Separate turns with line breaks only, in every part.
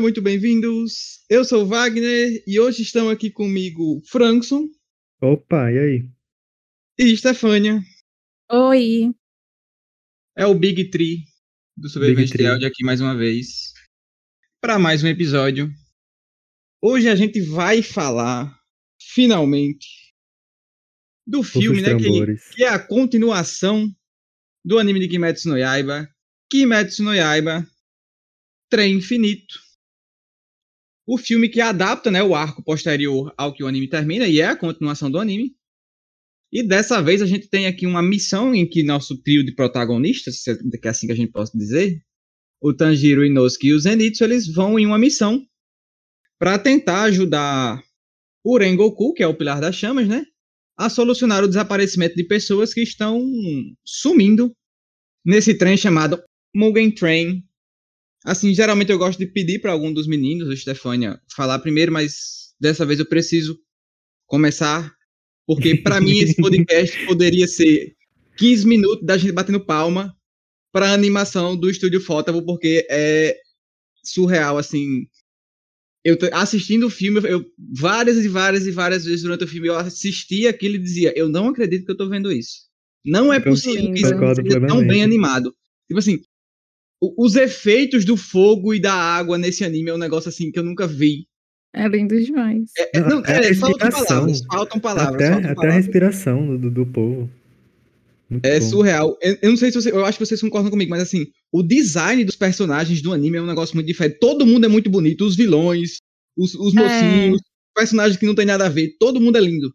Sejam muito bem-vindos. Eu sou o Wagner e hoje estão aqui comigo Frankson.
Opa, e aí?
E Stefânia.
Oi.
É o Big Tree do Sobrevivente de aqui mais uma vez para mais um episódio. Hoje a gente vai falar finalmente do filme, né, que, que, é a continuação do anime de Kimetsu no Yaiba, Kimetsu no Yaiba Trem Infinito. O filme que adapta né, o arco posterior ao que o anime termina, e é a continuação do anime. E dessa vez a gente tem aqui uma missão em que nosso trio de protagonistas, se é assim que a gente pode dizer, o Tanjiro, o Inosuke e o Zenitsu, eles vão em uma missão para tentar ajudar o Rengoku, que é o Pilar das Chamas, né, a solucionar o desaparecimento de pessoas que estão sumindo nesse trem chamado Mugen Train Assim, geralmente eu gosto de pedir para algum dos meninos, o Stefania, falar primeiro, mas dessa vez eu preciso começar, porque para mim esse podcast poderia ser 15 minutos da gente batendo palma para a animação do Estúdio Fótavo, porque é surreal, assim. Eu assistindo o filme, eu várias e várias e várias vezes durante o filme eu assistia aquilo e dizia, eu não acredito que eu tô vendo isso. Não é possível que isso seja tão bem animado. Tipo assim, os efeitos do fogo e da água nesse anime é um negócio assim que eu nunca vi.
É lindo demais.
É, é, não, é, é faltam palavras, faltam palavras. Até, faltam até palavras. a respiração do, do povo.
Muito é bom. surreal. Eu, eu, não sei se você, eu acho que vocês concordam comigo, mas assim, o design dos personagens do anime é um negócio muito diferente. Todo mundo é muito bonito, os vilões, os, os é. mocinhos, personagens que não tem nada a ver, todo mundo é lindo.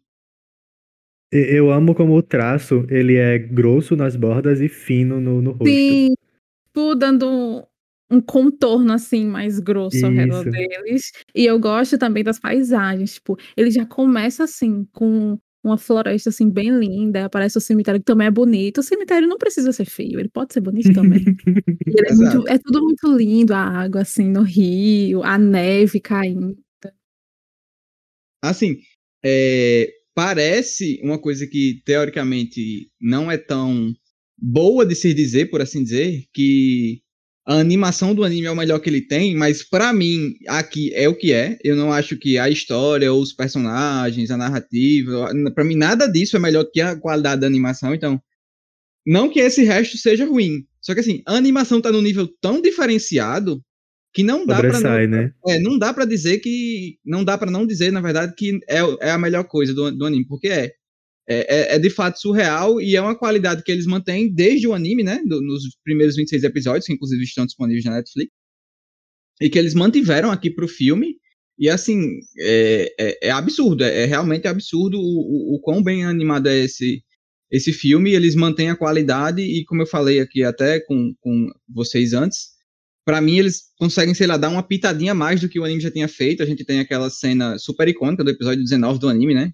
Eu amo como o traço, ele é grosso nas bordas e fino no, no rosto.
Sim, tipo, dando um contorno assim mais grosso Isso. ao redor deles. E eu gosto também das paisagens, tipo, ele já começa assim com uma floresta assim bem linda, aparece o cemitério que também é bonito. O cemitério não precisa ser feio, ele pode ser bonito também. é, muito, é, tudo muito lindo, a água assim no rio, a neve caindo.
Assim, é, parece uma coisa que teoricamente não é tão boa de se dizer, por assim dizer, que a animação do anime é o melhor que ele tem, mas para mim aqui é o que é. Eu não acho que a história, os personagens, a narrativa, para mim nada disso é melhor que a qualidade da animação. Então, não que esse resto seja ruim, só que assim, a animação tá num nível tão diferenciado que não dá para não, né? é, não dá para dizer que não dá para não dizer na verdade que é, é a melhor coisa do, do anime, porque é é, é, é, de fato surreal e é uma qualidade que eles mantêm desde o anime, né? Do, nos primeiros 26 episódios, que inclusive estão disponíveis na Netflix. E que eles mantiveram aqui pro filme. E assim, é, é, é absurdo, é, é, realmente absurdo o, o, o, quão bem animado é esse, esse filme. Eles mantêm a qualidade, e como eu falei aqui até com, com vocês antes, para mim eles conseguem, sei lá, dar uma pitadinha mais do que o anime já tinha feito. A gente tem aquela cena super icônica do episódio 19 do anime, né?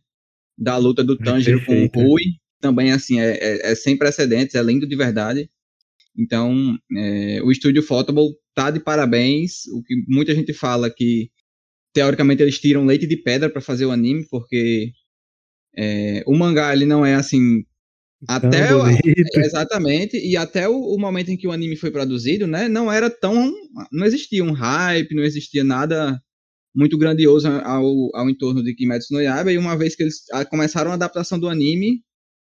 Da luta do Tanjiro é com o Rui, também assim, é, é, é, sem precedentes, é lindo de verdade. Então, é, o estúdio Photoball tá de parabéns. O que muita gente fala que teoricamente eles tiram leite de pedra para fazer o anime, porque é, o mangá ele não é assim até o, exatamente e até o, o, momento em que o anime foi produzido, né, não era tão não existia um hype, não existia nada muito grandioso ao, ao entorno de Kimetsu no Yaiba, e uma vez que eles começaram a adaptação do anime,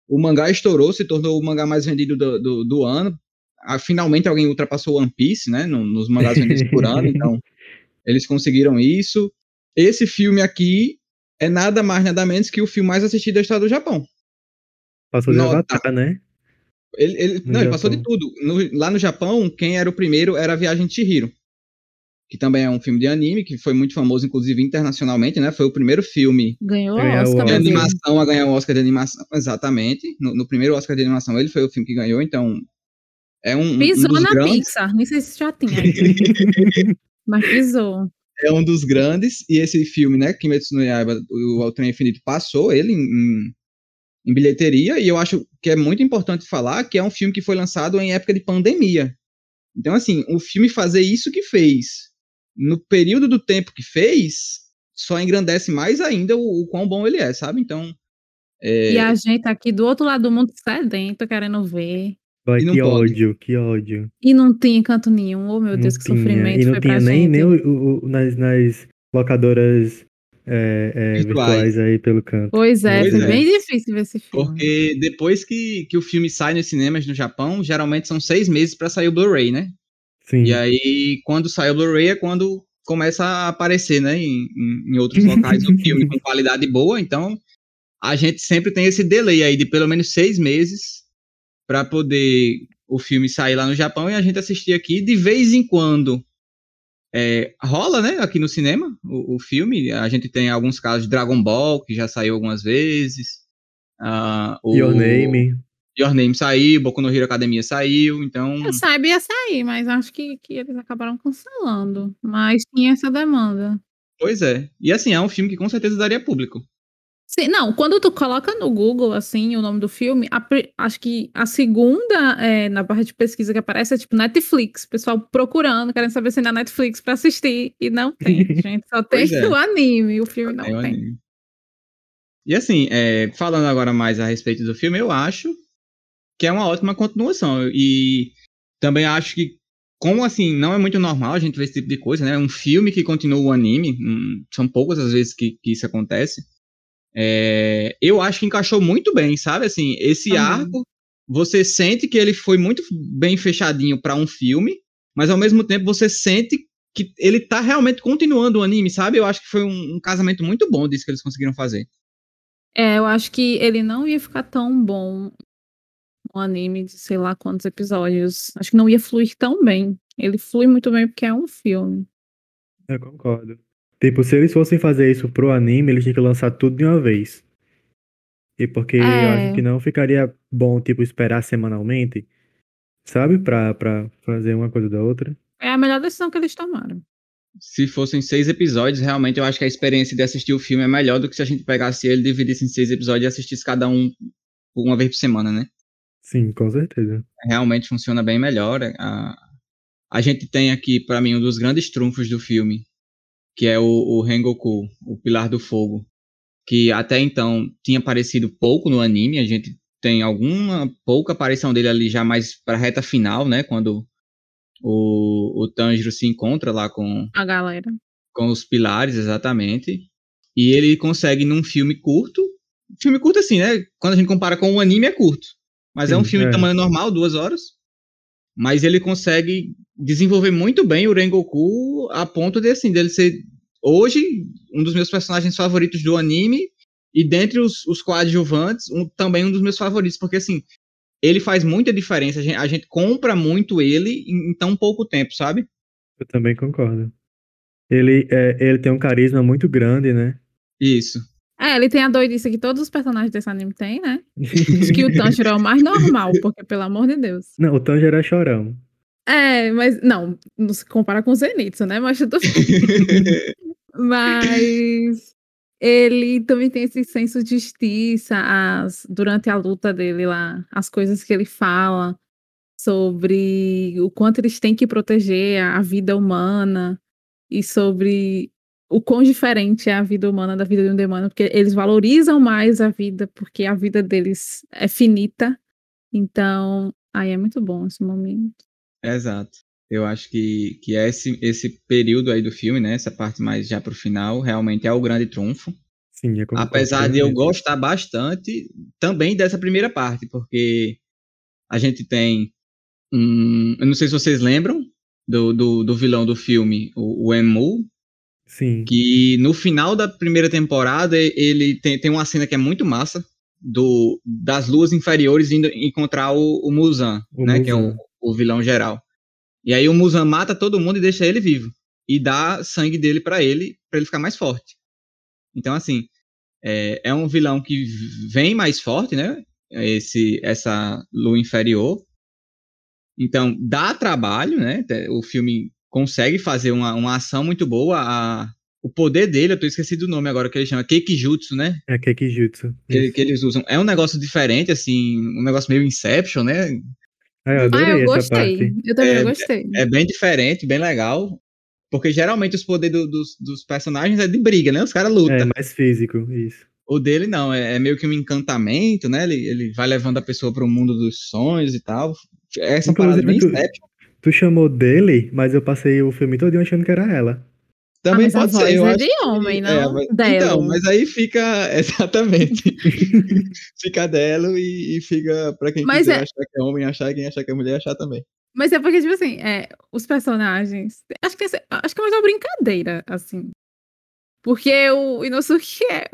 o mangá estourou, se tornou o mangá mais vendido do, do, do ano. Ah, finalmente alguém ultrapassou One Piece, né, nos mangás vendidos por ano, então eles conseguiram isso. Esse filme aqui é nada mais, nada menos que o filme mais assistido da história do Japão.
Passou de Avatar, né?
Ele, ele não, ele passou de tudo. No, lá no Japão, quem era o primeiro era a Viagem de Chihiro que também é um filme de anime, que foi muito famoso, inclusive internacionalmente, né? Foi o primeiro filme
Ganhou Oscar
de animação a ganhar o Oscar de animação, exatamente. No, no, primeiro Oscar de animação, ele foi o filme que ganhou, então é um.
Pisou
um
na
grandes...
Pixar, nem sei se já tinha. mas pisou.
É um dos grandes, e esse filme, né, Kimetsu no Yaiba, o, o Trem Infinito, passou ele em, em, em bilheteria, e eu acho que é muito importante falar que é um filme que foi lançado em época de pandemia. Então, assim, o filme fazer isso que fez, no período do tempo que fez, só engrandece mais ainda o, o quão bom ele é, sabe? Então.
É... E a gente aqui do outro lado do mundo sedento, querendo ver.
Vai, que
pode.
ódio, que ódio.
E não tinha canto nenhum. Oh, meu
Não
Deus, que
tinha.
sofrimento
E não
foi
tinha
pra
nem,
gente.
nem o, o- o- nas, nas locadoras é, é,
Virtuais.
virtuais aí pelo canto.
Pois é,
Pois
foi
é.
bem difícil ver esse filme.
Porque depois que, que o filme sai nos cinemas no Japão, geralmente são seis meses pra sair o Blu-ray, né?
Sim.
E aí, quando sai o Blu-ray, é quando começa a aparecer, né, em, em- outros locais o filme com qualidade boa. Então, a gente sempre tem esse delay aí de pelo menos seis meses para poder o filme sair lá no Japão e a gente assistir aqui. De vez em quando é, rola, né, aqui no cinema o, o filme. A gente tem alguns casos de Dragon Ball, que já saiu algumas vezes. O
Your Name.
Your Name saiu, Boku no Hero Academia saiu, então...
Eu saiba ia sair, mas acho que, que eles acabaram cancelando. Mas tinha essa demanda.
Pois é. E assim, é um filme que com certeza daria público.
Sim, não, quando tu coloca no Google, assim, o nome do filme, a acho que a segunda, é, na barra de pesquisa que aparece é tipo Netflix, pessoal procurando, querendo saber se é na Netflix pra assistir, e não tem, gente, só tem
é.
o anime, o filme não tem.
anime. E assim, é, falando agora mais a respeito do filme, eu acho que é uma ótima continuação. E também acho que, como assim, não é muito normal a gente ver esse tipo de coisa, né? Um filme que continua o anime, hum, são poucas as vezes que, que isso acontece. É, eu acho que encaixou muito bem, sabe? Assim, esse
Também.
arco, você sente que ele foi muito bem fechadinho para um filme, mas ao mesmo tempo você sente que ele tá realmente continuando o anime, sabe? Eu acho que foi um, um casamento muito bom disso que eles conseguiram fazer.
É, eu acho que ele não ia ficar tão bom um anime de sei lá quantos episódios. Acho que não ia fluir tão bem. Ele flui muito bem porque é um filme.
Eu concordo. Tipo, se eles fossem fazer isso pro anime, eles tinham que lançar tudo de uma vez. E porque eu
É.
acho que não ficaria bom, tipo, esperar semanalmente, sabe? Pra, pra fazer uma coisa da outra.
É a melhor decisão que eles tomaram.
Se fossem seis episódios, realmente eu acho que a experiência de assistir o filme é melhor do que se a gente pegasse ele, dividisse em seis episódios e assistisse cada um uma vez por semana, né?
Sim, com certeza.
Realmente funciona bem melhor. A, a gente tem aqui, pra mim, um dos grandes trunfos do filme, que é o, o Rengoku, o Pilar do Fogo, que até então tinha aparecido pouco no anime. A gente tem alguma pouca aparição dele ali já mais pra reta final, né? Quando o, o Tanjiro se encontra lá com,
A galera.
com os pilares, exatamente. E ele consegue num filme curto. Filme curto assim, né? Quando a gente compara com o anime, é curto. Mas é um
Sim,
filme
é.
de tamanho normal, duas horas. Mas ele consegue desenvolver muito bem o Rengoku a ponto de, assim, dele ser, hoje, um dos meus personagens favoritos do anime. E dentre os, os coadjuvantes, um, também um dos meus favoritos. Porque, assim, ele faz muita diferença. A gente, a gente compra muito ele em, em tão pouco tempo, sabe?
Eu também concordo. Ele, é, ele tem um carisma muito grande, né?
Isso.
É, ele tem a doidice que todos os personagens desse anime têm, né? Acho que o Tanjiro é o mais normal, porque, pelo amor de Deus.
Não, o Tanjiro é chorão.
É, mas não, não se compara com o Zenitsu, né? Mas tudo Mas ele também tem esse senso de justiça as, durante a luta dele lá, as coisas que ele fala sobre o quanto eles têm que proteger a, a vida humana e sobre o quão diferente é a vida humana da vida de um demônio, porque eles valorizam mais a vida porque a vida deles é finita. Então, aí é muito bom esse momento.
Exato. Eu acho que, que esse, esse período aí do filme, né? Essa parte mais já pro final, realmente é o grande trunfo.
Sim, eu concordo.
Apesar de eu
plenamente.
gostar bastante também dessa primeira parte, porque a gente tem. Um, eu não sei se vocês lembram do, do, do vilão do filme, o, o Emu,
Sim,
que no final da primeira temporada ele tem, tem uma cena que é muito massa do das luas inferiores indo encontrar o, o Muzan,
O
né, que é o,
Muzan.
o vilão geral. E aí o Muzan mata todo mundo e deixa ele vivo e dá sangue dele pra ele para ele ficar mais forte. Então assim, é, é um vilão que vem mais forte, né? Esse essa lua inferior. Então dá trabalho, né? O filme consegue fazer uma, uma ação muito boa. A, o poder dele, eu tô esquecido do nome agora, que ele chama Keikijutsu, né?
é Kekijutsu.
Que, que eles usam. É um negócio diferente, assim, um negócio meio Inception, né?
Ah, eu
Ah,
adorei
eu
essa
gostei.
parte.
Eu também
É,
gostei.
É bem diferente, bem legal. Porque geralmente os poderes do- dos, dos personagens é de briga, né? Os caras lutam.
É mais físico, isso.
O dele não, é, é meio que um encantamento, né? Ele, ele vai levando a pessoa para o mundo dos sonhos e tal. essa
Inclusive,
parada bem
tu-
Inception.
Tu chamou dele, mas eu passei o filme todo achando que era ela.
Também
mas a
pode
voz
ser, eu
é
acho
de
que-
homem, não
mas,
dela.
Então, mas aí fica, exatamente, fica dela e, e fica pra quem
Mas
quiser
é-
achar que é homem, achar, e quem achar que é mulher, achar também.
Mas é porque, tipo assim, é, os personagens. Acho que, acho que é mais uma brincadeira, assim. Porque o Inosuke é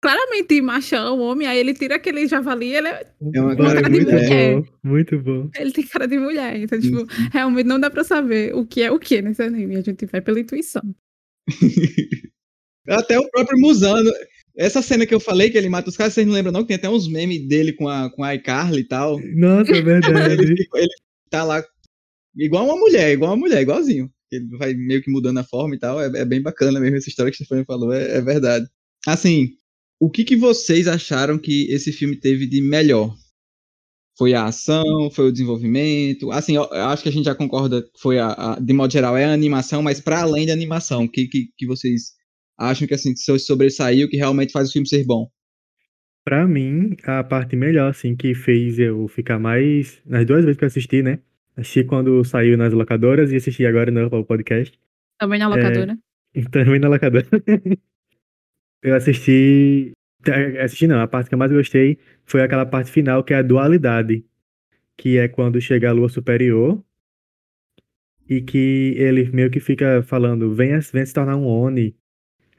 claramente machão, homem, aí ele tira aquele javali, ele, é-
É uma
Vai,
cara
de
muito
mulher.
bom, muito bom.
ele tem cara de mulher. Então, tipo, realmente não dá pra saber o que é o que nesse anime. A gente vai pela intuição.
Até o próprio Musano. Essa cena que eu falei, que ele mata os caras, vocês não lembram não? Que tem até uns memes dele com a, com a iCarly e tal.
Nossa, é
Ele,
verdade.
fica- ele tá lá igual uma mulher, igual uma mulher, igualzinho. Ele vai meio que mudando a forma e tal. É, é bem bacana mesmo essa história que o Stefano falou, é, é verdade. Assim, o que, que vocês acharam que esse filme teve de melhor? Foi a ação, foi o desenvolvimento? Assim, eu, acho que a gente já concorda que foi a, a- de modo geral, é a animação, mas para além da animação, o que, que, que vocês acham que assim, que se sobressaiu, que realmente faz o filme ser bom?
Pra mim, a parte melhor, assim, que fez eu ficar mais. Nas duas vezes que eu assisti, né? Assisti quando saiu nas locadoras e assisti agora no podcast.
Também na locadora.
Também na locadora. Eu assisti. tá, Assisti não, a parte que eu mais gostei foi aquela parte final, que é a dualidade. Que é quando chega a lua superior. E que ele meio que fica falando, venha, venha se tornar um Oni.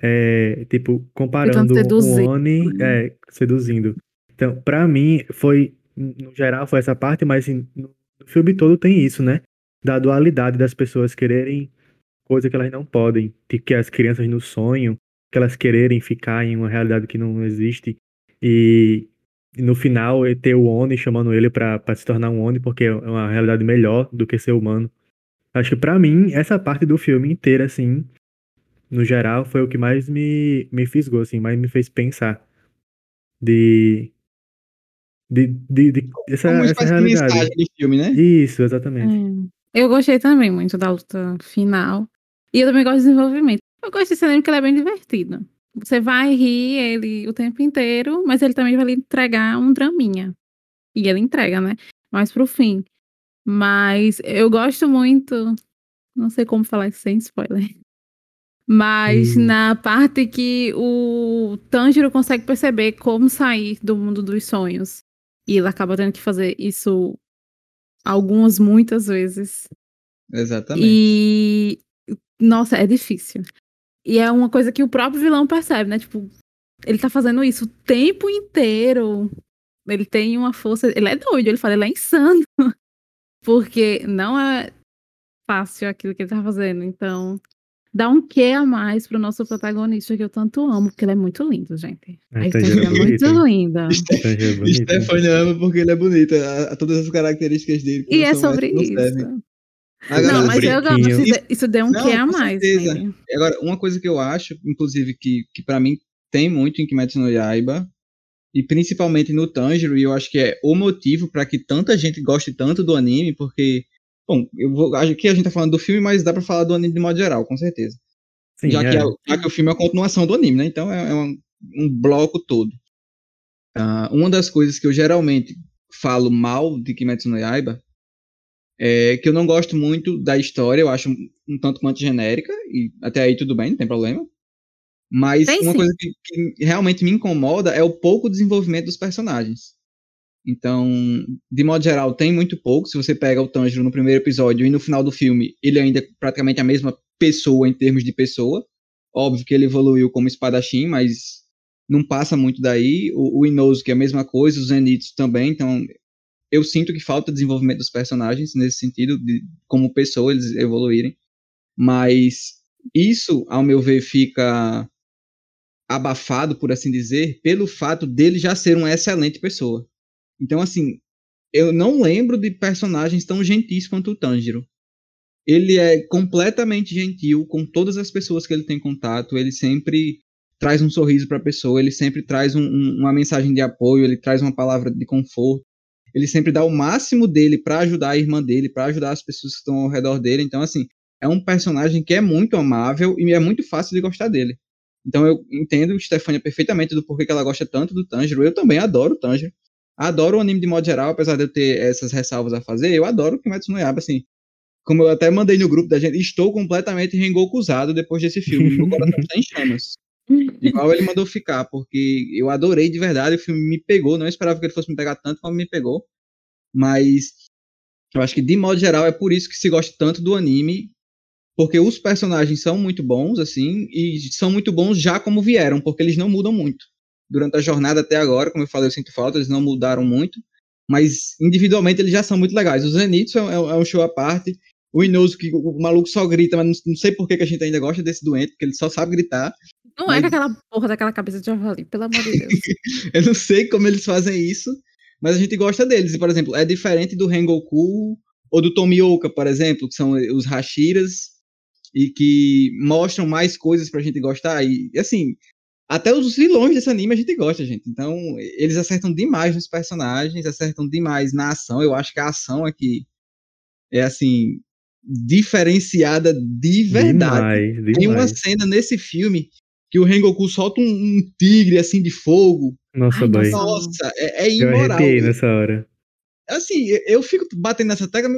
É, tipo, comparando
seduzir,
um Oni, é, seduzindo. Então, pra mim, foi, no geral, foi essa parte, mas assim, no no filme todo tem isso, né? Da dualidade das pessoas quererem coisa que elas não podem. Tipo, que as crianças no sonho, que elas quererem ficar em uma realidade que não existe. E, e no final, é ter o Oni chamando ele pra, pra se tornar um Oni, porque é uma realidade melhor do que ser humano. Acho que pra mim, essa parte do filme inteira, assim, no geral, foi o que mais me, me fisgou, assim, mais me fez pensar. De. De, de, de essa,
Como
essa realidade.
de filme, né?
Isso, exatamente.
É. Eu gostei também muito da luta final. E eu também gosto do desenvolvimento. Eu gosto desse anime porque ele é bem divertido. Você vai rir ele o tempo inteiro, mas ele também vai lhe entregar um draminha. E ele entrega, né? Mais pro fim. Mas eu gosto muito. Não sei como falar isso sem spoiler. Mas
Hum.
na parte que o Tanjiro consegue perceber como sair do mundo dos sonhos. E ele acaba tendo que fazer isso algumas, muitas vezes.
Exatamente.
E. Nossa, é difícil. E é uma coisa que o próprio vilão percebe, né? Tipo, ele tá fazendo isso o tempo inteiro. Ele tem uma força. Ele é doido, ele fala, ele é insano. Porque não é fácil aquilo que ele tá fazendo. Então, dá um quê a mais pro nosso protagonista que eu tanto amo, porque ele é muito lindo, gente.
Ah,
A Stephanie
já
é
é
muito linda.
É.
Stefania ama porque ele é bonito. A, a todas as características dele. que
E é sobre
servem. Agora,
Não, mas eu gosto.
brinquinho.
Isso, isso deu um
Não,
quê a
com
mais
certeza.
nele.
Agora, uma coisa que eu acho, inclusive, que, que para mim tem muito em Kimetsu no Yaiba, e principalmente no Tanjiro, e eu acho que é o motivo para que tanta gente goste tanto do anime, porque, bom, eu vou, aqui a gente tá falando do filme, mas dá pra falar do anime de modo geral, com certeza.
Sim,
já,
é.
que é- já que o filme é a continuação do anime, né? Então é, é um, um bloco todo. Ah, uma das coisas que eu geralmente falo mal de Kimetsu no Yaiba é que eu não gosto muito da história, eu acho um, um tanto quanto genérica, e até aí tudo bem, não tem problema. Mas
Tem
uma
sim.
coisa que, que realmente me incomoda é o pouco desenvolvimento dos personagens. Então, de modo geral, tem muito pouco. Se você pega o Tanjiro no primeiro episódio e no final do filme, ele ainda é praticamente a mesma pessoa em termos de pessoa. Óbvio que ele evoluiu como espadachim, mas não passa muito daí. O, o Inosuke é a mesma coisa, o Zenitsu também. Então, eu sinto que falta desenvolvimento dos personagens nesse sentido, de como pessoa eles evoluírem. Mas isso, ao meu ver, fica abafado, por assim dizer, pelo fato dele já ser uma excelente pessoa. Então, assim, eu não lembro de personagens tão gentis quanto o Tanjiro. Ele é completamente gentil com todas as pessoas que ele tem contato, ele sempre traz um sorriso para a pessoa, ele sempre traz um, um, uma mensagem de apoio, ele traz uma palavra de conforto, ele sempre dá o máximo dele para ajudar a irmã dele, para ajudar as pessoas que estão ao redor dele. Então, assim, é um personagem que é muito amável e é muito fácil de gostar dele. Então eu entendo Stefania perfeitamente do porquê que ela gosta tanto do Tanjiro. Eu também adoro o Tanjiro. adoro o anime de modo geral, apesar de eu ter essas ressalvas a fazer, eu adoro o Kimetsu no Yaiba, assim. Como eu até mandei no grupo da gente, estou completamente rengokuzado depois desse filme. Meu coração está em chamas. Igual ele mandou ficar, porque eu adorei de verdade, o filme me pegou, não esperava que ele fosse me pegar tanto como me pegou. Mas eu acho que de modo geral é por isso que se gosta tanto do anime, porque os personagens são muito bons assim e são muito bons já como vieram, porque eles não mudam muito. Durante a jornada até agora, como eu falei, eu sinto falta, eles não mudaram muito, mas individualmente eles já são muito legais. O Zenitsu é, é um show à parte. O Inoso, que o maluco só grita, mas não, não sei por que, que a gente ainda gosta desse doente, porque ele só sabe gritar.
Não é com aquela porra daquela cabeça de javali, pelo amor de Deus.
eu não sei como eles fazem isso, mas a gente gosta deles. E, por exemplo, é diferente do Rengoku ou do Tomioka, por exemplo, que são os Hashiras, e que mostram mais coisas pra gente gostar. E, assim, até os vilões desse anime a gente gosta, gente. Então, eles acertam demais nos personagens, acertam demais na ação. Eu acho que a ação aqui é, assim, diferenciada de verdade.
Demais, demais.
Tem uma cena nesse filme que o Rengoku solta um, um tigre, assim, de fogo.
Nossa, Ai,
Nossa, é, é imoral.
Eu nessa hora.
Assim, eu fico batendo nessa tecla,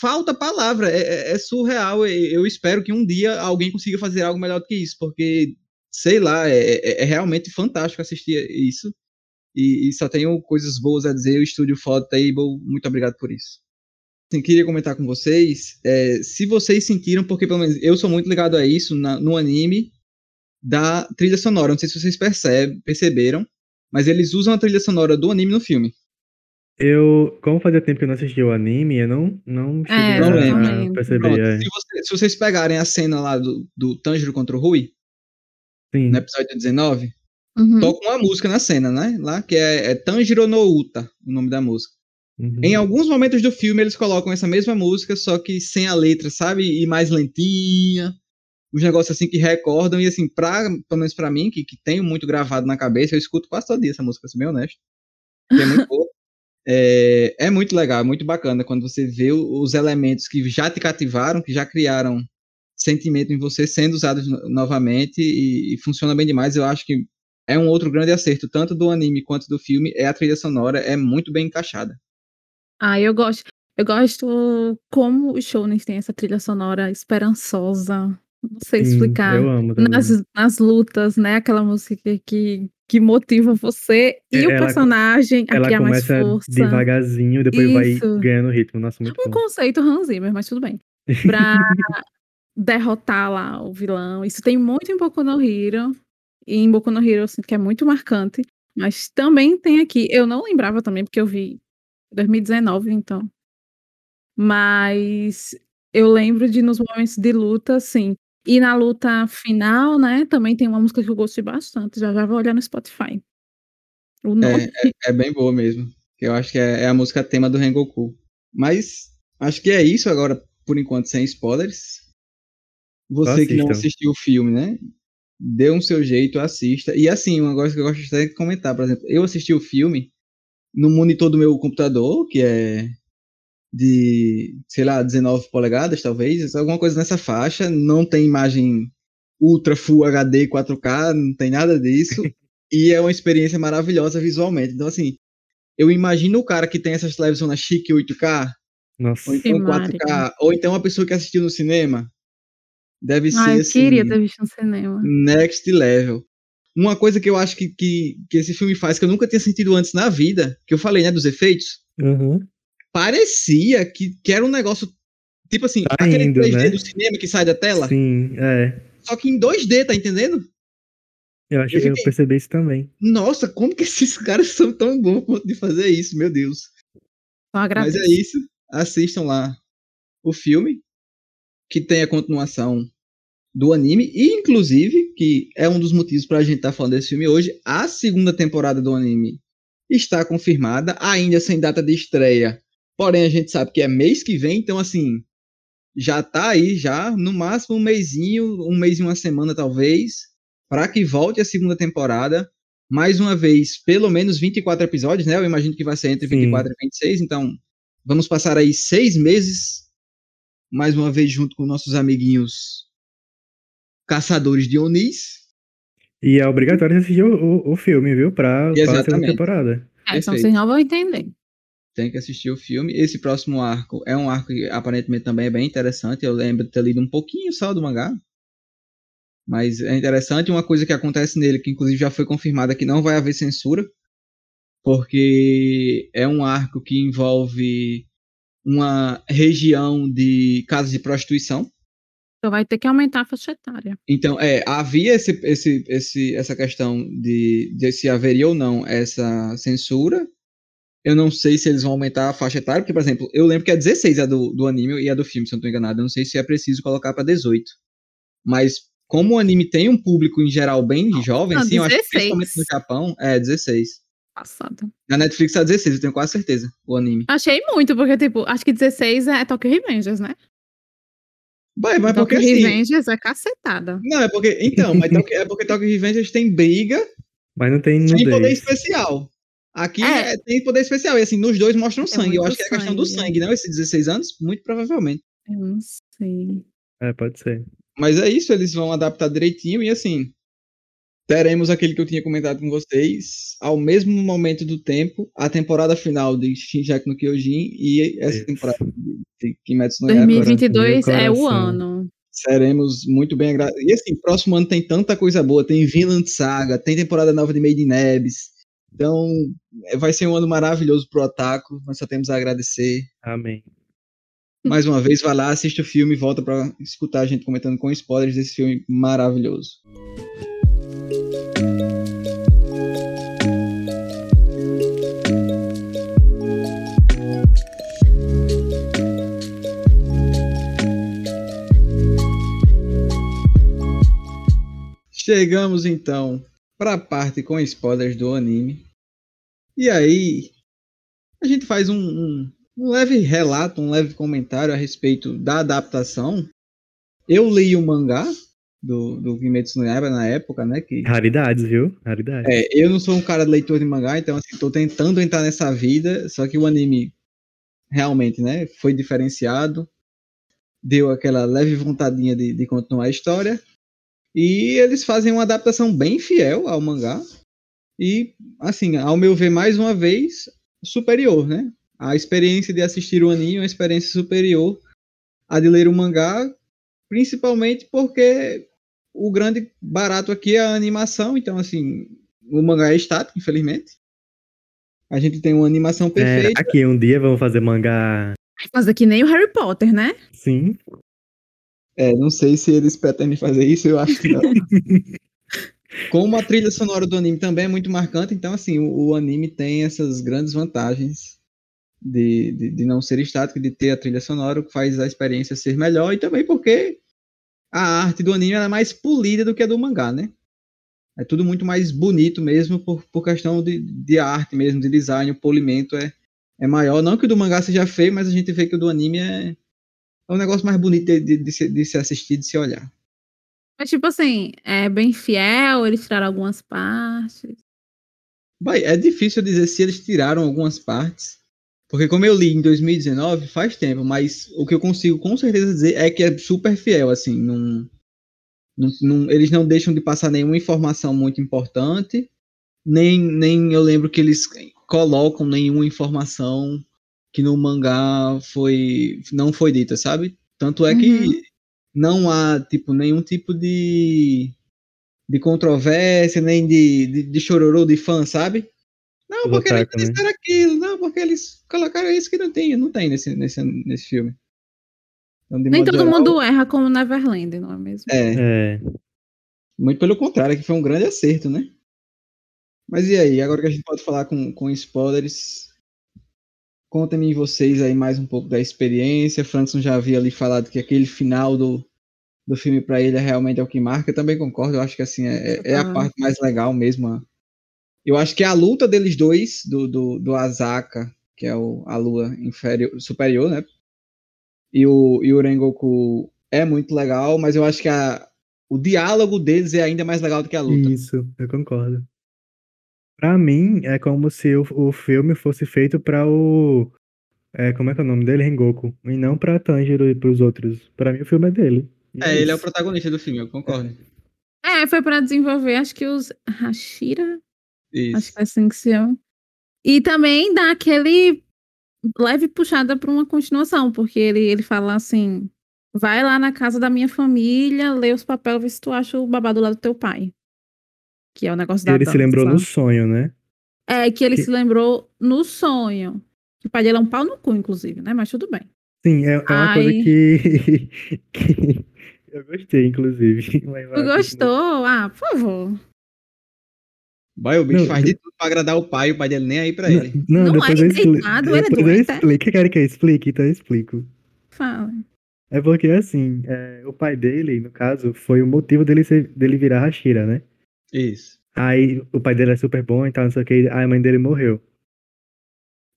falta palavra, é, é, é surreal. Eu espero que um dia alguém consiga fazer algo melhor do que isso, porque sei lá, é, é, é realmente fantástico assistir isso. E, e, só tenho coisas boas a dizer. O estúdio Fold Table, muito obrigado por isso. Assim, queria comentar com vocês, é, se vocês sentiram, porque pelo menos eu sou muito ligado a isso na, no anime da trilha sonora. Não sei se vocês percebe, perceberam, mas eles usam a trilha sonora do anime no filme.
Eu, como fazia tempo que eu não assisti o anime, eu não, não
cheguei é, a,
a perceber. É.
Se, você, se, vocês pegarem a cena lá do, do Tanjiro contra o Rui, Sim. no episódio 19, uhum. toca uma música na cena, né? Lá, que é, é Tanjiro no Uta, o nome da música. Uhum. Em alguns momentos do filme eles colocam essa mesma música, só que sem a letra, sabe? E mais lentinha. Os negócios assim que recordam, e assim, pra, pelo menos pra mim, que, que tenho muito gravado na cabeça, eu escuto quase todo dia essa música, pra ser bem honesto. É muito boa. É, é, muito legal, é muito bacana quando você vê os elementos que já te cativaram, que já criaram sentimento em você sendo usados novamente e, e, funciona bem demais. Eu acho que é um outro grande acerto, tanto do anime quanto do filme, é a trilha sonora, é muito bem encaixada.
Ah, eu gosto. Eu gosto como os shounens têm essa trilha sonora esperançosa. Não sei Sim, explicar.
Eu amo
nas, nas lutas, né? Aquela música que, que motiva você e é, ela, o personagem a criar mais força.
devagarzinho, depois Isso. vai ganhando ritmo. Nossa, muito
um
bom.
conceito Hans Zimmer, mas tudo bem. Pra derrotar lá o vilão. Isso tem muito em Boku no Hero. E em Boku no Hero eu sinto que é muito marcante. Mas também tem aqui. Eu não lembrava também, porque eu vi 2019, então. Mas eu lembro de nos momentos de luta, sim. E na luta final, né, também tem uma música que eu gostei bastante. Já já vou olhar no Spotify.
O nome. É, é, é bem boa mesmo. Eu acho que é, é a música tema do Rengoku. Mas acho que é isso agora, por enquanto, sem spoilers. Você que não assistiu o filme, né? Dê um seu jeito, assista. E assim, um negócio que eu gosto de comentar, por exemplo, eu assisti o filme no monitor do meu computador, que é de, sei lá, 19 polegadas, talvez, alguma coisa nessa faixa. Não tem imagem Ultra Full HD 4K, não tem nada disso. e é uma experiência maravilhosa visualmente. Então, assim, eu imagino o cara que tem essas televisões chique 8K,
Nossa.
ou então 4K, ou então uma pessoa que assistiu no cinema. Deve ser.
Ah, eu
assim,
queria ter visto no cinema.
Next level. Uma coisa que eu acho que, que, que, esse filme faz, que eu nunca tinha sentido antes na vida, que eu falei, né, dos efeitos.
Uhum.
Parecia que, que era um negócio. Tipo assim, tá aquele indo, 3D né? do cinema que sai da tela.
Sim, é.
Só que em 2D, tá entendendo?
Eu acho que eu percebi isso também.
Nossa, como que esses caras são tão bons de fazer isso, meu Deus. Mas é isso. Assistam lá o filme que tem a continuação do anime, e inclusive, que é um dos motivos para a gente estar tá falando desse filme hoje, a segunda temporada do anime está confirmada, ainda sem data de estreia. Porém, a gente sabe que é mês que vem, então assim, já tá aí, já, no máximo um mêsinho, um mês e uma semana talvez, para que volte a segunda temporada. Mais uma vez, pelo menos 24 episódios, né? Eu imagino que vai ser entre Sim. 24 e 26, então vamos passar aí seis meses mais uma vez junto com nossos amiguinhos caçadores de Onis.
E é obrigatório assistir o, o, o filme, viu? Pra, para a segunda temporada.
É,
Perfeito.
vocês não vão entender.
Tem que assistir o filme. Esse próximo arco é um arco que aparentemente também é bem interessante. Eu lembro de ter lido um pouquinho só do mangá. Mas é interessante. Uma coisa que acontece nele, que inclusive já foi confirmada, que não vai haver censura. Porque é um arco que envolve uma região de casas de prostituição.
Então vai ter que aumentar a faixa etária.
Então, é, havia esse, esse, esse, essa questão de, de se haveria ou não essa censura. Eu não sei se eles vão aumentar a faixa etária, porque, por exemplo, eu lembro que é 16 a do, do anime e a do filme, se eu não estou enganado. Eu não sei se é preciso colocar para 18. Mas, como o anime tem um público em geral bem jovem,
Não,
sim, eu acho que
16.
principalmente no Japão, é 16.
Passada.
Na Netflix tá 16, eu tenho quase certeza, o anime.
Achei muito, porque, tipo, acho que 16 é Tokyo Revengers, né?
Mas, mas porque
Tokyo
assim.
Revengers é cacetada.
Não, é porque. Então, mas é porque Tokyo Revengers tem briga
Mas não tem
sem poder
nudez.
especial. Aqui
É.
é, tem poder especial. E assim, nos dois mostram sangue. Eu acho que é a questão do
sangue.
não? Esses 16 anos? Muito provavelmente.
Eu não sei.
É, pode ser.
Mas é isso, eles vão adaptar direitinho e assim. Teremos aquele que eu tinha comentado com vocês, ao mesmo momento do tempo, a temporada final de Shinjaku no Kyojin e essa
Isso.
temporada de Kimetsu no Yaiba.
2022
meu
é o ano.
Seremos muito bem agradados. E assim, próximo ano tem tanta coisa boa. Tem Vinland Saga, tem temporada nova de Made in Abyss. Então, é, vai ser um ano maravilhoso pro Otaku. Nós só temos a agradecer.
Amém.
Mais uma vez, vai lá, assiste o filme e volta pra escutar a gente comentando com spoilers desse filme maravilhoso. Chegamos então para a parte com spoilers do anime. E aí, a gente faz um, um- um leve relato, um leve comentário a respeito da adaptação. Eu li o mangá do, do Kimetsu no Yaiba na época, né? Que,
Raridades, viu? Raridades.
é, eu não sou um cara de leitor de mangá, então assim, tô tentando entrar nessa vida, só que o anime realmente, né, foi diferenciado, deu aquela leve vontadinha de, de continuar a história, e eles fazem uma adaptação bem fiel ao mangá, e, assim, ao meu ver, mais uma vez, superior, né? A experiência de assistir o anime é uma experiência superior à de ler o mangá, principalmente porque o grande barato aqui é a animação, então, assim, o mangá é estático, infelizmente. A gente tem uma animação perfeita.
Será que um dia vamos fazer mangá?
Mas aqui nem o Harry Potter, né?
Sim.
É, não sei se eles pretendem fazer isso, eu acho que não. Como a trilha sonora do anime também é muito marcante, então assim, o, o anime tem essas grandes vantagens de, de, de não ser estático, de ter a trilha sonora, o que faz a experiência ser melhor, e também porque a arte do anime é mais polida do que a do mangá, né? É tudo muito mais bonito mesmo por, por questão de, de arte mesmo, de design, o polimento é, é maior. Não que o do mangá seja feio, mas a gente vê que o do anime é, é um negócio mais bonito de, de, de, se, de se assistir, de se olhar.
Mas, tipo assim, é bem fiel, eles tiraram algumas partes.
É difícil dizer se eles tiraram algumas partes, porque como eu li em 2019, faz tempo, mas o que eu consigo com certeza dizer é que é super fiel, assim, não, não, não- eles não deixam de passar nenhuma informação muito importante, nem, nem eu lembro que eles colocam nenhuma informação que no mangá foi não foi dita, sabe? Tanto é
Uhum.
que não há tipo nenhum tipo de de controvérsia, nem de, de, de chororô de fã, sabe? Não, porque eles
né?
disseram aquilo, não, porque eles colocaram isso que não tem, não tem nesse, nesse, nesse filme. Então,
Nem todo
geral,
mundo erra como Neverland, não é mesmo?
É,
É.
muito pelo contrário, que foi um grande acerto, né? Mas e aí, agora que a gente pode falar com, com spoilers, contem-me vocês aí mais um pouco da experiência. Frankson já havia ali falado que aquele final do, do filme pra ele é realmente é o que marca. Eu também concordo, eu acho que assim, é, é a
Ah.
parte mais legal mesmo. a- Eu acho que a luta deles dois, do, do, do Azaka, que é o, a lua inferior, superior, né? E o, e o Rengoku é muito legal, mas eu acho que a, o diálogo deles é ainda mais legal do que a luta.
Isso, eu concordo. Pra mim, é como se o, o filme fosse feito pra o. É, como é que é o nome dele? Rengoku. E não pra Tanjiro e pros outros. Pra mim, o filme é dele. E
É, ele é o protagonista do filme, eu concordo.
É, foi pra desenvolver, acho que os Hashira, acho
Isso.
que é assim que se chama. E também dá aquele leve puxada para uma continuação, porque ele, ele fala assim: vai lá na casa da minha família, lê os papéis, vê se tu acha o babado lá do teu pai. Que é o negócio da
Ele se lembrou no sonho, né?
É, que ele
que-
se lembrou no sonho. Que o pai dele é um pau no cu, inclusive, né? Mas tudo bem.
Sim, é, é uma coisa
Ai.
que, que eu gostei, inclusive. Vai,
Tu gostou? Ah, por favor.
Boy, o bicho
Não,
faz de tudo pra agradar o pai, o pai dele nem aí pra ele.
Não,
Não
depois
é
eu explico.
deitado, ele é
Depois eu
doente, é?
explico. Quer que eu explique? Então eu explico.
Fala.
É porque, assim, é, o pai dele, no caso, foi o motivo dele, ser, dele virar Hashira, né?
Isso.
Aí o pai dele é super bom e tal, não sei o que, aí a mãe dele morreu.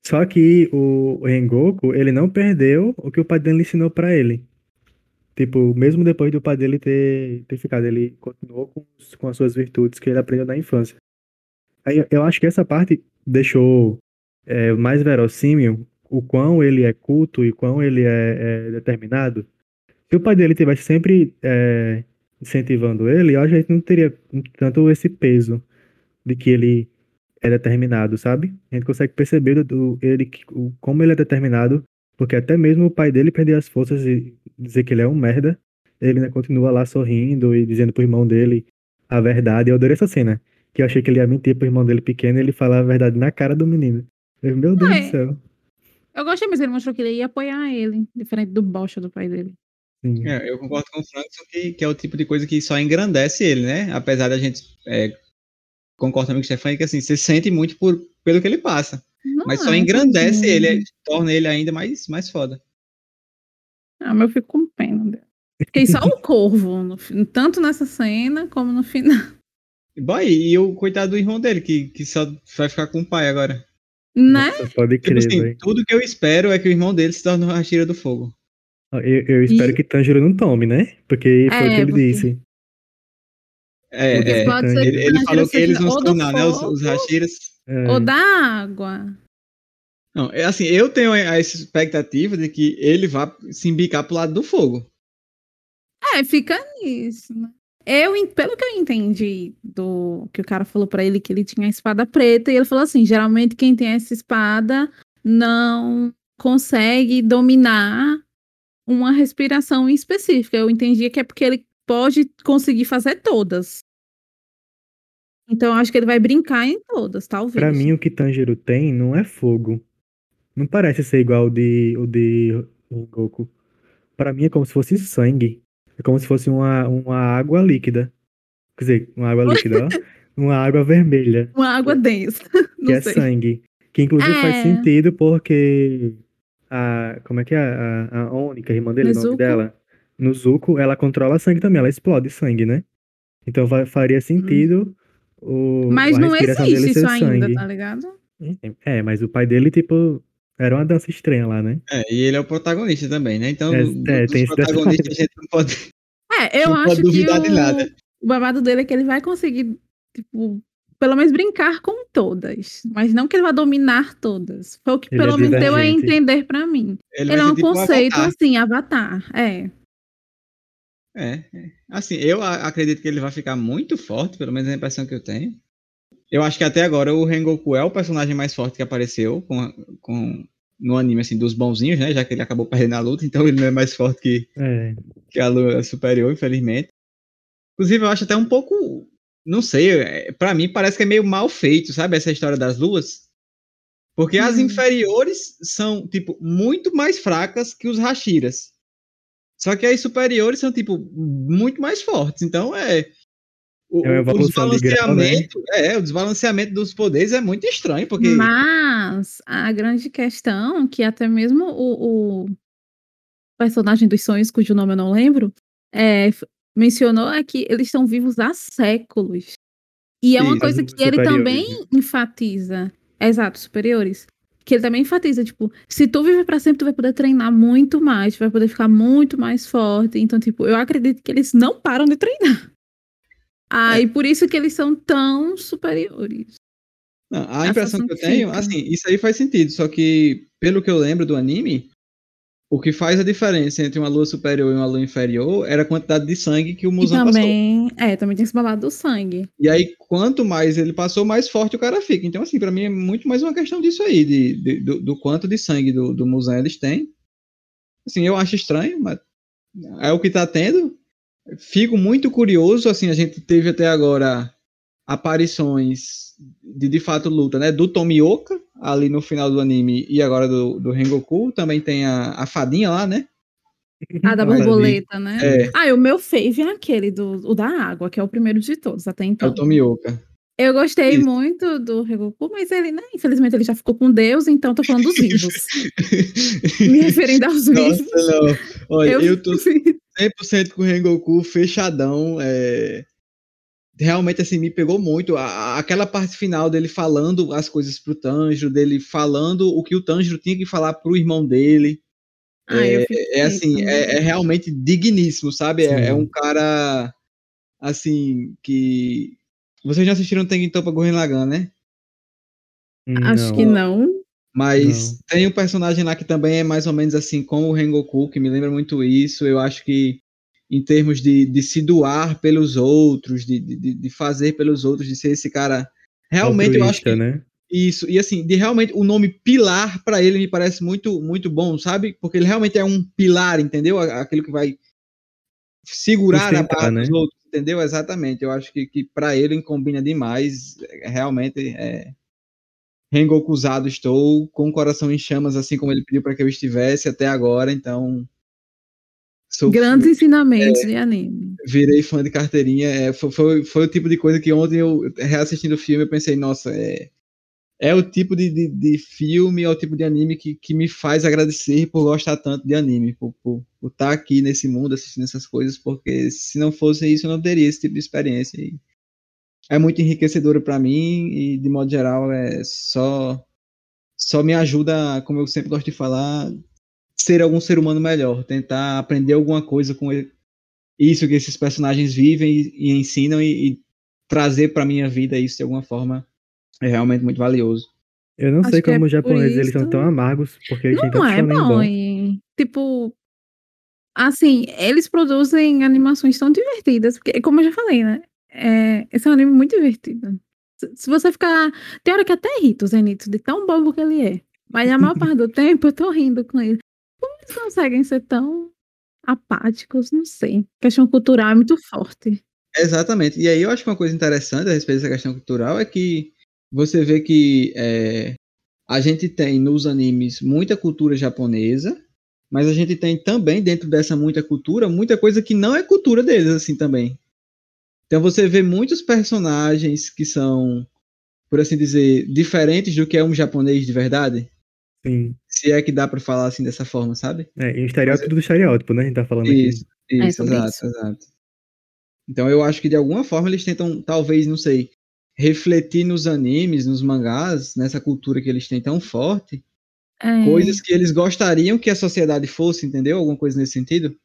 Só que o, Rengoku, ele não perdeu o que o pai dele ensinou pra ele. Tipo, mesmo depois do pai dele ter, ter ficado, ele continuou com, com as suas virtudes que ele aprendeu na infância. Aí eu acho que essa parte deixou é, mais verossímil o quão ele é culto e quão ele é, é determinado. Se o pai dele tivesse sempre é, incentivando ele, eu acho que a gente não teria tanto esse peso de que ele é determinado, sabe? A gente consegue perceber do, ele, o, como ele é determinado, porque até mesmo o pai dele perder as forças e dizer que ele é um merda, ele ainda continua lá sorrindo e dizendo pro irmão dele a verdade. Eu adorei essa cena, que eu achei que ele ia mentir pro irmão dele pequeno e ele falar a verdade na cara do menino. Eu, Meu Deus
É.
do céu.
Eu gostei, mas ele mostrou que ele ia apoiar ele, diferente do bosta do pai dele.
Sim.
É, eu concordo com o Frankson que, que é o tipo de coisa que só engrandece ele, né? Apesar da gente. É, concordo também com o Stefan que assim, você sente muito por, pelo que ele passa.
Não
Mas só
é,
engrandece
tadinho.
ele, torna ele ainda mais, mais foda.
Ah, mas eu fico com pena dele. Fiquei só o corvo, no tanto nessa cena como no final.
Boy, e o coitado do irmão dele, que, que só vai ficar com o pai agora.
Né?
Nossa, pode
Tipo
crer,
assim,
velho.
tudo que eu espero é que o irmão dele se torne a Shira do Fogo.
Eu, eu espero
E-
que Tanjiro não tome, né? Porque foi o
É,
que ele
porque-
disse.
É, é,
Pode ser
ele,
que
ele falou que eles vão se tornar, né? Os, os Hashiras.
É,
Ou da água.
Não, é assim, eu tenho a- essa expectativa de que ele vá se embicar pro lado do fogo.
É, fica nisso, né? Eu, pelo que eu entendi do que o cara falou pra ele que ele tinha a espada preta, e ele falou assim: geralmente quem tem essa espada não consegue dominar uma respiração específica. Eu entendi que é porque ele pode conseguir fazer todas. Então acho que ele vai brincar em todas, talvez.
Pra mim, o que Tanjiro tem não é fogo. Não parece ser igual o de, o de Goku. Pra mim é como se fosse sangue. É como se fosse uma, uma água líquida. Quer dizer, uma água líquida, ó. Uma água vermelha,
Uma água densa.
que é
sei.
sangue. Que inclusive faz
É.
sentido porque a. Como é que é? A, a Ônica, a irmã dele, o nome dela. No Zuko, ela controla sangue também, ela explode sangue, né? Então vai- faria sentido o,
Mas
a
não existe
dele
isso ainda,
sangue.
tá ligado?
É, mas o pai dele, tipo, era uma dança estranha lá, né?
É, e ele é o protagonista também, né? Então,
É,
do-
é, tem esse
protagonistas a gente não pode,
É, eu
não
acho
pode
que
duvidar de
o,
nada.
o babado dele é que ele vai conseguir, tipo, pelo menos brincar com todas. Mas não que ele vá dominar todas. Foi o que
Ele é
pelo menos deu a entender pra mim.
Ele,
Ele é
ser
um
tipo
conceito
Avatar.
assim, avatar. É.
É, é. Assim, eu acredito que ele vai ficar muito forte, pelo menos é a impressão que eu tenho. Eu acho que até agora o Rengoku é o personagem mais forte que apareceu com, com, no anime, assim, dos bonzinhos, né? Já que ele acabou perdendo a luta, então ele não é mais forte que,
É,
que a Lua superior, infelizmente. Inclusive, eu acho até um pouco. Não sei, é, pra mim parece que é meio mal feito, sabe? Essa história das luas. Porque as
Hum.
inferiores são, tipo, muito mais fracas que os Hashiras. Só que as superiores são, tipo, muito mais fortes. Então é. O,
É
o
evolução de grau, né?
desbalanceamento, é, o desbalanceamento dos poderes é muito estranho, porque.
Mas a grande questão, que até mesmo o, o personagem dos sonhos, cujo nome eu não lembro, é, mencionou é que eles estão vivos há séculos. E é uma
Isso,
coisa que ele também enfatiza. Exato, superiores. Que ele também enfatiza, tipo, se tu viver pra sempre, tu vai poder treinar muito mais, tu vai poder ficar muito mais forte. Então, tipo, eu acredito que eles não param de treinar. Ah,
É.
e por isso que eles são tão superiores.
Não, a impressão que eu tenho, assim, isso aí faz sentido, só que, pelo que eu lembro do anime, o que faz a diferença entre uma lua superior e uma lua inferior era a quantidade de sangue que o
E
Muzan passou.
também, é, também tem esse babado do sangue.
E aí, quanto mais ele passou, mais forte o cara fica. Então, assim, pra mim é muito mais uma questão disso aí, de, de- do, do quanto de sangue do, do Muzan eles têm. Assim, eu acho estranho, mas é o que tá tendo. Fico muito curioso, assim, a gente teve até agora aparições de de fato luta, né? Do Tomioka, ali no final do anime, e agora do, do Rengoku. Também tem a, a fadinha lá, né?
A da borboleta, né?
É,
Ah, e o meu fave é aquele, do, o da água, que é o primeiro de todos até
é
então.
o Tomioka.
Eu gostei
Isso.
muito do Rengoku, mas ele, né, infelizmente, ele já ficou com Deus, então tô falando dos vivos. Me referindo aos
Nossa,
vivos.
não. Olha, eu, tô
prefiro-
100% com o Rengoku fechadão. É... Realmente, assim, me pegou muito. A- aquela parte final dele falando as coisas pro Tanjiro, dele falando o que o Tanjiro tinha que falar pro irmão dele.
Ah, fiquei
É assim,
também.
é, é realmente digníssimo, sabe? É, é um cara, assim, que... Vocês já assistiram Tengen Toppa Gurren Lagann, né?
Acho que não.
Mas
Não.
tem um personagem lá que também é mais ou menos assim como o Rengoku, que me lembra muito isso. Eu acho que em termos de, de se doar pelos outros, de, de, de fazer pelos outros, de ser esse cara. Realmente eu acho
Altruísta,
que
né?
isso. E assim, de realmente o nome pilar para ele me parece muito muito bom, sabe? Porque ele realmente é um pilar, entendeu? A- Aquele que vai segurar a barra
né?
dos outros, entendeu? Exatamente. Eu acho que, que para ele combina demais. É, Realmente é. Rengokuzado estou, com o coração em chamas, assim como ele pediu para que eu estivesse até agora, então. Sou,
Grandes ensinamentos
É.
de anime.
virei fã de carteirinha. É, foi, foi, foi o tipo de coisa que ontem eu, reassistindo o filme, eu pensei, nossa, é, é o tipo de, de, de filme, é o tipo de anime que, que me faz agradecer por gostar tanto de anime, por estar por, por tá aqui nesse mundo assistindo essas coisas, porque se não fosse isso, eu não teria esse tipo de experiência. E é muito enriquecedora para mim e, de modo geral, é só, só me ajuda, como eu sempre gosto de falar, ser algum ser humano melhor, tentar aprender alguma coisa com ele isso que esses personagens vivem e, e ensinam e, e trazer para minha vida isso de alguma forma é realmente muito valioso.
Eu não
Acho
sei
que é
como os japoneses eles são
isso-
tão amargos, porque eles têm
Não é
shonen
bom.
bom.
E, tipo, assim, eles produzem animações tão divertidas, porque, como eu já falei, né? É, esse é um anime muito divertido. Se, se você ficar. Tem hora que até irrita o Zenitsu, de tão bobo que ele é. Mas a maior parte do tempo eu tô rindo com ele. Eles conseguem ser tão apáticos? Não sei. A questão cultural é muito forte.
Exatamente. E aí eu acho que uma coisa interessante a respeito dessa questão cultural é que você vê que é, a gente tem nos animes muita cultura japonesa, mas a gente tem também dentro dessa muita cultura muita coisa que não é cultura deles assim também. Então você vê muitos personagens que são, por assim dizer, diferentes do que é um japonês de verdade.
Sim.
Se é que dá pra falar assim dessa forma, sabe?
É, e o estereótipo do estereótipo, né? A gente tá falando aqui.
Isso, isso,
sobre
exato,
isso.
exato. Então eu acho que de alguma forma eles tentam, talvez, não sei, refletir nos animes, nos mangás, nessa cultura que eles têm tão forte,
É,
coisas que eles gostariam que a sociedade fosse, entendeu? Alguma coisa nesse sentido.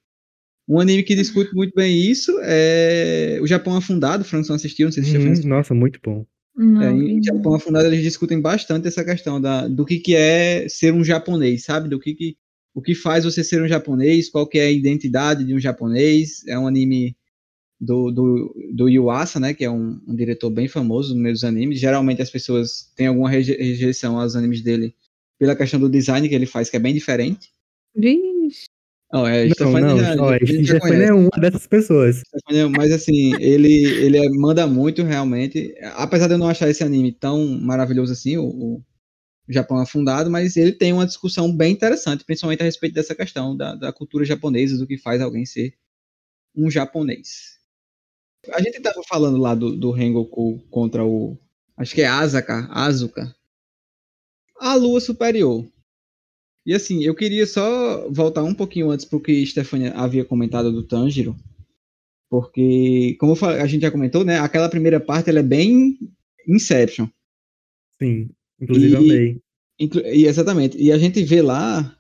Um anime que discute muito bem isso é o Japão Afundado, o Frankson assistiu, não sei se você
Uhum,
assistiu.
nossa, muito bom.
Não,
É, em. Japão Afundado eles discutem bastante essa questão da, do que, que é ser um japonês, sabe? Do que, que o que faz você ser um japonês, qual que é a identidade de um japonês. É um anime do, do, do Yuasa, né? Que é um, um diretor bem famoso no meio dos animes. Geralmente as pessoas têm alguma reje- rejeição aos animes dele pela questão do design que ele faz, que é bem diferente.
Vixe.
Oh, é,
Não,
Stefania
não,
já-
ó,
já- já
é uma dessas pessoas.
Mas assim, ele, ele é- manda muito realmente. Apesar de eu não achar esse anime tão maravilhoso assim, o, o Japão afundado, mas ele tem uma discussão bem interessante, principalmente a respeito dessa questão da, da cultura japonesa, do que faz alguém ser um japonês. A gente tava falando lá do, do Rengoku contra o. Acho que é Asaka, Asuka. A lua superior. E assim, eu queria só voltar um pouquinho antes pro que Stefania havia comentado do Tanjiro. Porque, como a gente já comentou, né? Aquela primeira parte ela é bem Inception.
Sim. Inclusive
E-
amei.
Inclu- e exatamente. E a gente vê lá,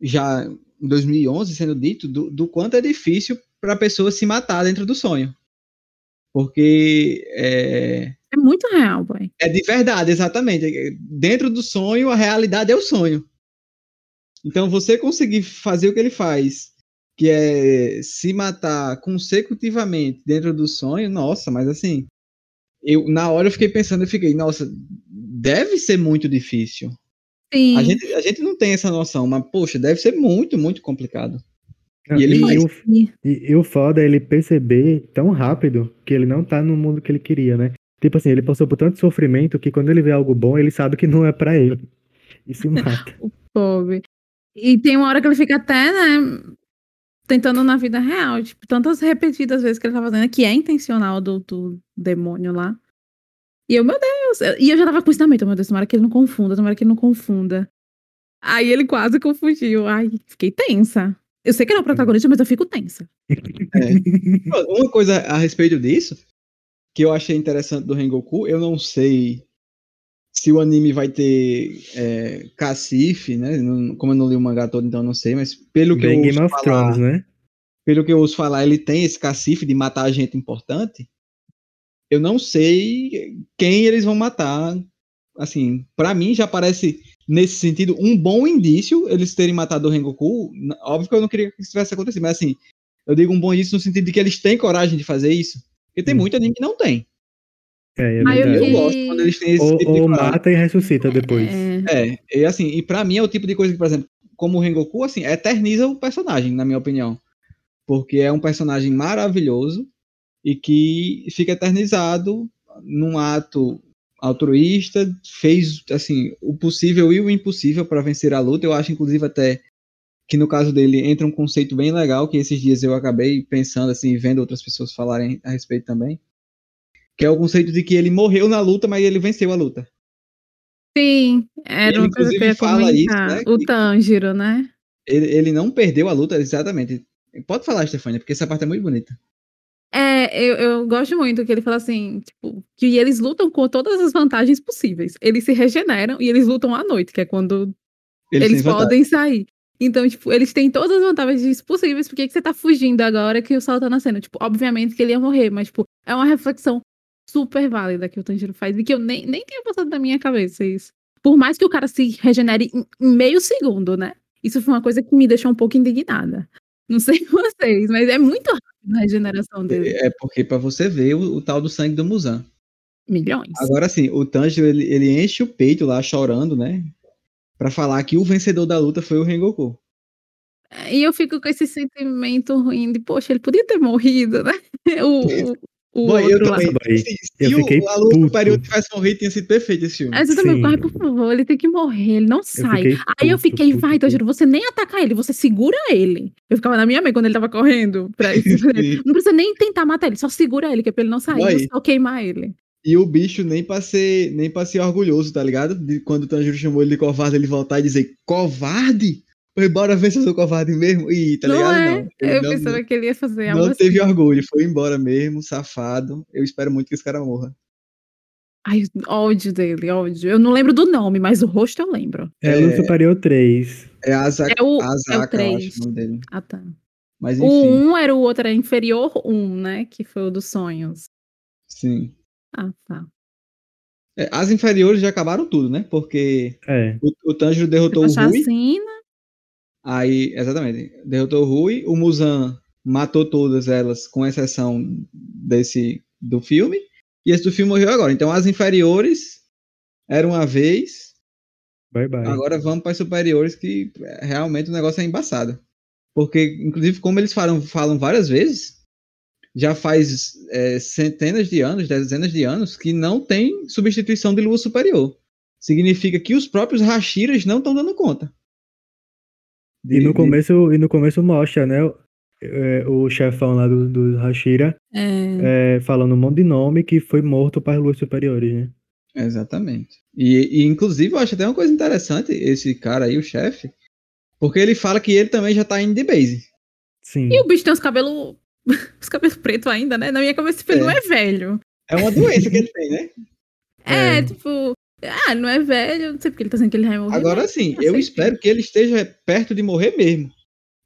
já em 2011, sendo dito, do, do quanto é difícil para a pessoa se matar dentro do sonho. Porque é,
É muito real, boy.
é de verdade, exatamente. Dentro do sonho, a realidade é o sonho. Então, você conseguir fazer o que ele faz, que é se matar consecutivamente dentro do sonho, nossa, mas assim, eu na hora eu fiquei pensando, eu fiquei, nossa, deve ser muito difícil.
Sim.
A gente, a gente não tem essa noção, mas poxa, deve ser muito, muito complicado. E ele
e, o, e, e o foda é ele perceber tão rápido que ele não tá no mundo que ele queria, né? Tipo assim, ele passou por tanto sofrimento que quando ele vê algo bom, ele sabe que não é pra ele. E se mata.
O pobre. E tem uma hora que ele fica até, né, tentando na vida real, tipo, tantas repetidas vezes que ele tá fazendo, que é intencional do, do demônio lá. E eu, meu Deus, e eu já tava com isso na meu Deus, tomara que ele não confunda, tomara que ele não confunda. Aí ele quase confundiu, ai, fiquei tensa. Eu sei que ele é o protagonista, mas eu fico tensa.
Uma coisa a respeito disso, que eu achei interessante do Rengoku, eu não sei se o anime vai ter é, cacife, né? Como eu não li o mangá todo, então eu não sei, mas pelo que eu
Bem
ouço
Game of
falar,
Thrones, né?
pelo que eu ouço falar, ele tem esse cacife de matar gente importante. Eu não sei quem eles vão matar. Assim, pra mim já parece nesse sentido um bom indício eles terem matado o Rengoku. Óbvio que eu não queria que isso tivesse acontecido, mas assim, eu digo um bom indício no sentido de que eles têm coragem de fazer isso. Porque tem
Hum.
muito anime que não tem.
É, é
eu
E eu gosto quando eles têm esse
Ou,
tipo de
ou mata e ressuscita depois.
É,
É, e assim, e pra mim é o tipo de coisa que, por exemplo, como o Rengoku, assim, eterniza o personagem, na minha opinião. Porque é um personagem maravilhoso e que fica eternizado num ato altruísta, fez, assim, o possível e o impossível para vencer a luta. Eu acho, inclusive, até que no caso dele entra um conceito bem legal que esses dias eu acabei pensando, assim, e vendo outras pessoas falarem a respeito também. Que é o conceito de que ele morreu na luta, mas ele venceu a luta.
sim, era
Ele,
uma coisa que eu ia
fala isso,
comentar.
né,
O Tanjiro, né?
Ele, ele não perdeu a luta, exatamente. Pode falar, Stefania, porque essa parte é muito bonita.
É, eu, eu gosto muito que ele fala assim, tipo, que eles lutam com todas as vantagens possíveis. Eles se regeneram e eles lutam à noite, que é quando
Eles,
eles podem sair. Então, tipo, eles têm todas as vantagens possíveis. Por que, que você tá fugindo agora que o sol tá nascendo? Tipo, obviamente que ele ia morrer, mas, tipo, é uma reflexão super válida que o Tanjiro faz e que eu nem, nem tinha passado na minha cabeça isso. Por mais que o cara se regenere em, meio segundo, né? Isso foi uma coisa que me deixou um pouco indignada. Não sei vocês, mas é muito rápido a regeneração dele.
É porque pra você ver o, o tal do sangue do Muzan.
Milhões.
Agora sim, o Tanjiro ele, ele enche o peito lá chorando, né? Pra falar que o vencedor da luta foi o Rengoku.
E eu fico com esse sentimento ruim de, poxa, ele podia ter morrido, né? O, o, o
Bom, eu também.
Boy,
Se,
eu
se o,
fiquei
a luta
puto.
superior tivesse morrido, tinha sido perfeito esse filme.
Aí você também, por favor, ele tem que morrer, ele não sai.
fiquei
Aí eu
puto,
fiquei,
puto,
vai,
puto.
Tanjiro, você nem ataca ele, você segura ele. Eu ficava na minha mente quando ele tava correndo. Pra isso. Não precisa nem tentar matar ele, só segura ele, que é pra ele não sair,
Vai.
só queimar ele.
E o bicho nem pra ser, nem pra ser orgulhoso, tá ligado? De quando o Tanjiro chamou ele de covarde, ele voltar e dizer, covarde? Foi embora ver se eu sou covarde mesmo? Ih, tá
não
ligado?
é?
Não. Ele
eu
não,
pensava que ele ia fazer algo
não
assim.
teve orgulho, foi embora mesmo, safado. Eu espero muito que esse cara morra.
Ai, ódio dele, ódio. Eu não lembro do nome, mas o rosto eu lembro.
É,
É.
Luz Superior 3.
É Azaka,
É o, é o
Azaka eu
3.
acho o nome dele.
Ah, tá.
Mas
O
enfim,
1 era o outro, era inferior 1, né? Que foi o dos sonhos.
sim.
Ah, tá.
É, as inferiores já acabaram tudo, né? Porque
É.
o, o Tanjiro derrotou o Rui.
chacina.
Aí, exatamente. Derrotou o Rui. O Muzan matou todas elas, com exceção desse do filme. E esse do filme morreu agora. Então as inferiores eram uma vez.
Bye bye.
Agora vamos para as superiores, que realmente o negócio é embaçado. Porque, inclusive, como eles falam, falam várias vezes, já faz é, centenas de anos, dezenas de anos, que não tem substituição de lua superior. Significa que os próprios Hashiras não estão dando conta.
E
De-
no
de-
começo, e no começo mostra, né? é, o chefão lá do, do Hashira
É,
é, falando um monte de nome que foi morto para as luas superiores, né?
Exatamente. E, e, inclusive, eu acho até uma coisa interessante esse cara aí, o chefe, porque ele fala que ele também já tá indo de base.
Sim.
E o bicho tem os cabelos. Os cabelos pretos ainda, né? Na minha cabeça, tipo, ele
É.
não é velho.
É uma doença que ele tem, né?
É,
É.
tipo. Ah, não é velho. Não sei porque ele tá dizendo que ele vai morrer.
Agora
mas
sim,
aceito.
eu espero que ele esteja perto de morrer mesmo.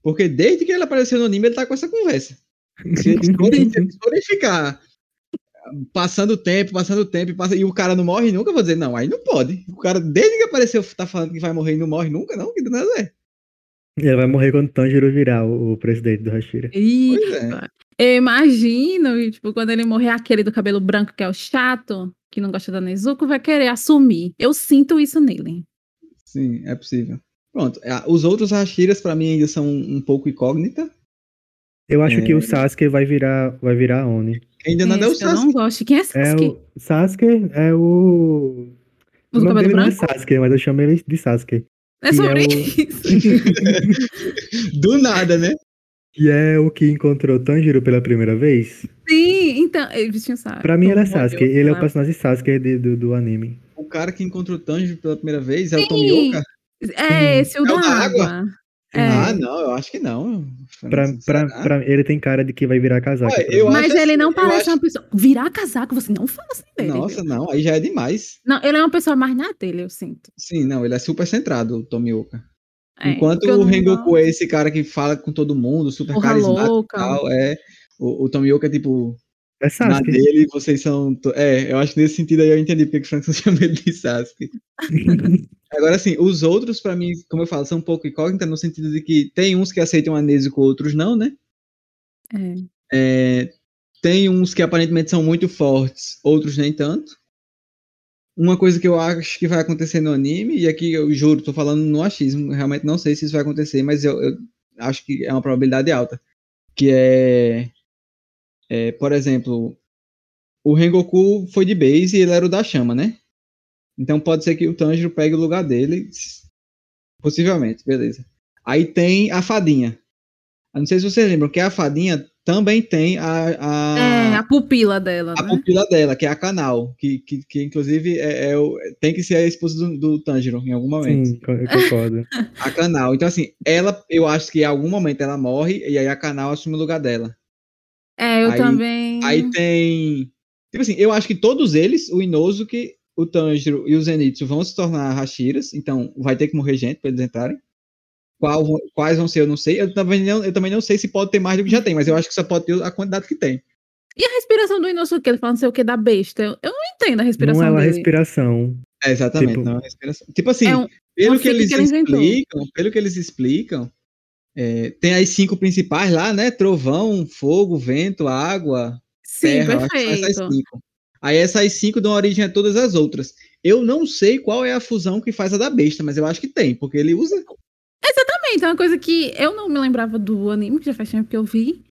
Porque desde que ele apareceu no anime, ele tá com essa conversa. Se eles forem, ficar passando tempo, passando tempo, e, passa- e o cara não morre nunca, eu vou dizer, não, aí não pode. O cara, desde que apareceu, tá falando que vai morrer e não morre nunca, não, que nada é.
Ele vai morrer quando Tanjiro virar o, o presidente do Hashira.
Ih,
Pois é.
Eu imagino, e, tipo, quando ele morrer, aquele do cabelo branco, que é o chato, que não gosta da Nezuko, vai querer assumir. Eu sinto isso nele.
Sim, é possível. Pronto. ah, Os outros Hashiras, pra mim, ainda são um pouco incógnita.
Eu acho que
É.
o Sasuke vai virar, vai virar Oni.
Ainda não deu
Esse eu não
Sasuke.
gosto. Quem é
É
Sasuke?
o Sasuke é o.
O
O nome
cabelo
dele não é
branco?
Sasuke, mas eu chamo ele de Sasuke.
É
que
sobre
é o-
isso.
Do nada, né?
Que é o que encontrou Tanjiro pela primeira vez.
Sim, então. Ele tinha Sasuke.
Pra mim ele é
Morreu,
Sasuke. Ele é o personagem Sasuke de- do, do anime.
O cara que encontrou o Tanjiro pela primeira vez é o
Sim.
Tomioka.
É, esse o
É
da
água?
água. É.
Ah, não, eu acho que não.
Pra, pra, pra- ele tem cara de que vai virar casaco.
Mas
acho
ele
assim,
não parece
acho-
uma pessoa. Virar casaco, você não fala assim dele.
Nossa,
viu?
não, aí já é demais.
Não, ele é uma pessoa mais na dele, eu sinto.
Sim, não, ele é super centrado, o Tomioka.
É,
Enquanto o Rengoku é esse cara que fala com todo mundo, super
Porra
carismático
louca.
e tal, é. O, o Tomioka é tipo,
É
na
Sasuke.
dele vocês são. É, eu acho que nesse sentido aí eu entendi porque que o Frankson chama ele de Sasuke. Agora, assim, os outros, pra mim, como eu falo, são um pouco incógnitas no sentido de que tem uns que aceitam a Nezuko, outros não, né?
É.
É, tem uns que aparentemente são muito fortes, outros nem tanto. Uma coisa que eu acho que vai acontecer no anime, e aqui eu juro, tô falando no achismo, realmente não sei se isso vai acontecer, mas eu, eu acho que é uma probabilidade alta. Que é, é, por exemplo, o Rengoku foi de base e ele era o da chama, né? Então pode ser que o Tanjiro pegue o lugar dele, possivelmente, beleza. Aí tem a fadinha. Eu não sei se vocês lembram que a fadinha também tem a, a,
É, a pupila dela,
a
né?
pupila dela, que é a canal, que, que, que inclusive é, é o- tem que ser a esposa do, do Tanjiro em algum momento.
Sim, eu concordo.
A canal. Então, assim, ela, eu acho que em algum momento ela morre e aí a canal assume o lugar dela.
É, eu
Aí-
também.
Aí tem. Tipo assim, eu acho que todos eles, o Inosuke, o Tanjiro e o Zenitsu, vão se tornar Hashiras, então vai ter que morrer gente pra eles entrarem. Qual quais vão ser, eu não sei. Eu também não, eu também não sei se pode ter mais do que já tem, mas eu acho que só pode ter a quantidade que tem.
E a respiração do Inosuke, ele fala não sei o que da besta. Eu, eu não entendo a respiração
Não é uma
dele.
respiração.
É, exatamente,
Tipo-
não é uma respiração. Tipo assim,
É um-
pelo que eles
que ele inventou.
explicam, pelo que eles explicam, é, tem as cinco principais lá, né? Trovão, fogo, vento, água,
Sim,
terra, são essas
perfeito.
cinco. Aí essas cinco dão origem a todas as outras. Eu não sei qual é a fusão que faz a da besta, mas eu acho que tem, porque ele usa.
Exatamente, é uma coisa que eu não me lembrava do anime, que já faz tempo que eu vi.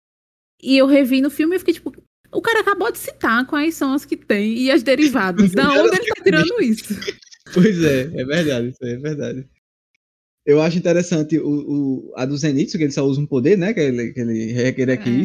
E eu revi no filme e fiquei tipo, o cara acabou de citar quais são as que tem e as derivadas. Da onde ele tá tirando isso?
Pois é, é verdade, isso aí é verdade. Eu acho interessante o, o- a do Zenitsu, que ele só usa um poder, né? Que ele, que ele requer aqui.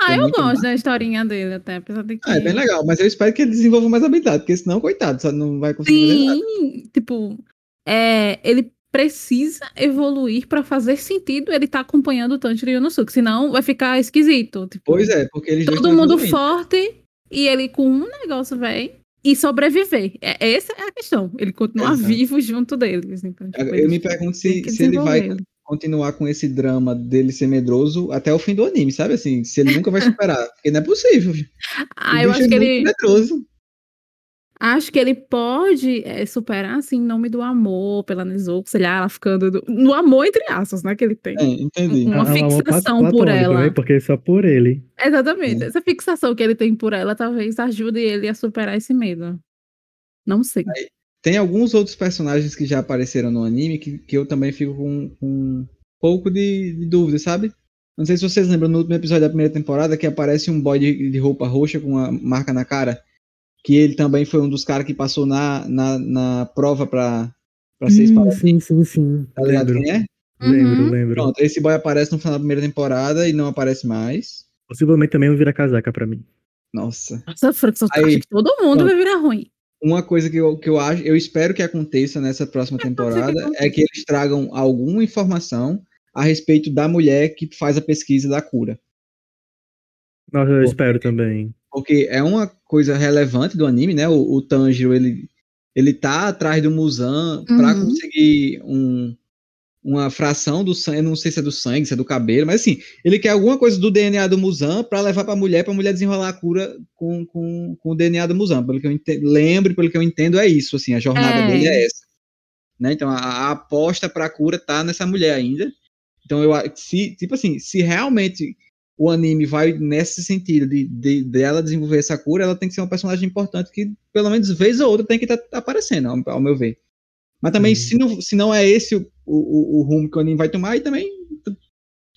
Ah,
É
eu gosto da historinha dele até, apesar de que.
Ah, é bem legal, mas eu espero que ele desenvolva mais habilidade, porque senão, coitado, só não vai conseguir.
Sim, tipo, é, ele precisa evoluir pra fazer sentido ele tá acompanhando o Tanjiro e o Inosuke, senão vai ficar esquisito. Tipo,
Pois é, porque eles dois
todo mundo
evoluindo.
forte e ele com um negócio, velho, e sobreviver. É, essa é a questão. Ele continuar
Exato.
vivo junto deles. Então, tipo,
Eu me pergunto se, se ele vai continuar com esse drama dele ser medroso até o fim do anime, sabe? Assim, se ele nunca vai superar. Porque não é possível.
Ah, eu acho
é
que ele.
medroso.
Acho que ele pode é, superar, assim, em nome do amor pela Nezuko, sei lá, ela ficando. do- no amor, entre aspas, né? Que ele tem.
É, entendi.
Uma
É
fixação por ela.
né? Porque só por ele.
Exatamente.
É.
Essa fixação que ele tem por ela talvez ajude ele a superar esse medo. Não sei.
Tem alguns outros personagens que já apareceram no anime que, que eu também fico com, com um pouco de, de dúvida, sabe? Não sei se vocês lembram no último episódio da primeira temporada que aparece um boy de, de roupa roxa com uma marca na cara. Que ele também foi um dos caras que passou na, na, na prova pra, pra ser
Hum, sim, sim, sim.
Tá ligado
Lembro,
quem é?
lembro,
Uhum.
lembro.
Pronto, esse boy aparece no final da primeira temporada e não aparece mais.
Possivelmente também um vira casaca pra mim.
Nossa.
Nossa, Frank,
Aí-
que todo mundo
Pronto.
vai virar ruim.
Uma coisa que eu, que eu acho, eu espero que aconteça nessa próxima
que
temporada
aconteça.
é que eles tragam alguma informação a respeito da mulher que faz a pesquisa da cura.
Nossa, eu
Pô,
espero também.
Porque é uma coisa relevante do anime, né? O, o Tanjiro, ele, ele tá atrás do Muzan pra
Uhum.
conseguir um, uma fração do sangue, não sei se é do sangue, se é do cabelo, mas assim, ele quer alguma coisa do DNA do Muzan pra levar pra mulher, pra mulher desenrolar a cura com, com, com o DNA do Muzan. Pelo que eu entendo, lembro, pelo que eu entendo, é isso, assim, a jornada
É.
dele é essa. Né? Então, a, a aposta pra cura tá nessa mulher ainda. Então eu se tipo assim, se realmente o anime vai nesse sentido de, de dela desenvolver essa cura, ela tem que ser uma personagem importante que pelo menos vez ou outra tem que estar tá aparecendo, ao, ao, meu ver. Mas também uhum. se não, se não é esse o, o, o rumo que o anime vai tomar, aí também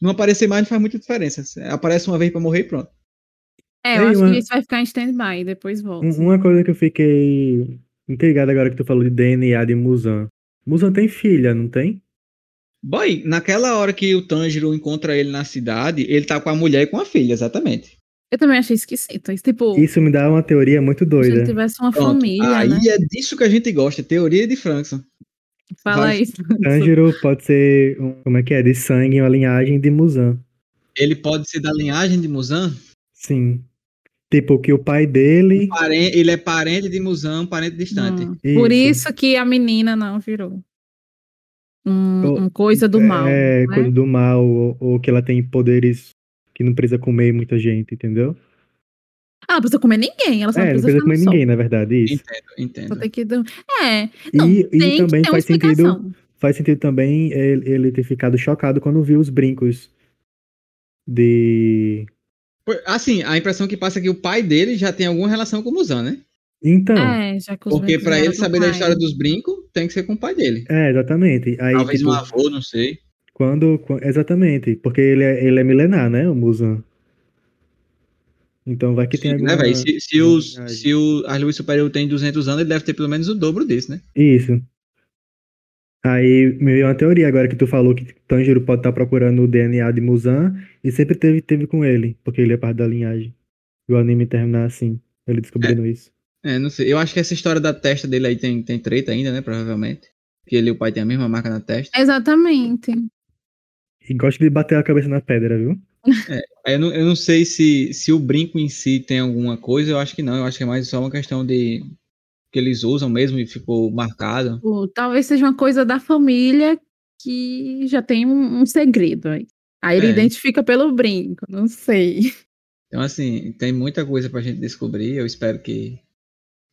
não aparecer mais não faz muita diferença. Aparece uma vez para morrer e pronto.
É, eu acho uma... que isso vai ficar em stand-by, depois volta.
Uma coisa que eu fiquei intrigado agora que tu falou de DNA de Musan. Musan tem filha, não tem?
Boy, naquela hora que o Tanjiro encontra ele na cidade, ele tá com a mulher e com a filha, exatamente.
Eu também achei esquisito. Tipo,
Isso me dá uma teoria muito doida. Se
ele tivesse uma Pronto, família.
Aí
né?
é disso que a gente gosta, teoria de Frankson.
Fala Vai. isso.
Tanjiro pode ser, um, como é que é, de sangue, uma linhagem de Musan.
Ele pode ser da linhagem de Musan?
Sim. Tipo, que o pai dele.
Ele é parente de Musan, parente distante. Hum.
Isso. Por isso que a menina não virou. Um, um coisa do mal.
É, né? coisa do mal, ou, ou, que ela tem poderes que não precisa comer muita gente, entendeu?
Ah, não precisa comer ninguém, ela só
é, não precisa, comer ninguém, na verdade, isso.
Entendo, entendo.
Que... É, não,
e, e também faz sentido, faz sentido também ele, ele ter ficado chocado quando viu os brincos de
Assim, a impressão que passa é que o pai dele já tem alguma relação com o Musan, né?
Então.
É, já
Porque para ele saber pai. da história dos brincos, tem que ser com o pai dele.
É, exatamente. Aí,
Talvez tipo, um avô, não sei.
Quando, exatamente, porque ele é, ele é milenar, né, o Musan. Então vai que Sim, tem
alguma... Né, se, se, os, se o Arlui Superior tem 200 anos, ele deve ter pelo menos o dobro desse, né?
Isso. Aí me veio uma teoria agora que tu falou que Tanjiro pode estar tá procurando o DNA de Muzan e sempre teve, teve com ele, porque ele é parte da linhagem. E o anime terminar assim, ele descobrindo
é.
isso.
É, não sei. Eu acho que essa história da testa dele aí tem, tem treta ainda, né? Provavelmente. Que ele e o pai têm a mesma marca na testa.
Exatamente.
E gosta de bater a cabeça na pedra, viu?
É, eu, não, eu não sei se, se o brinco em si tem alguma coisa, eu acho que não. Eu acho que é mais só uma questão de que eles usam mesmo e ficou marcado.
talvez seja uma coisa da família que já tem um, um segredo aí. Aí ele é. identifica pelo brinco, não sei.
Então, assim, tem muita coisa pra gente descobrir. Eu espero que,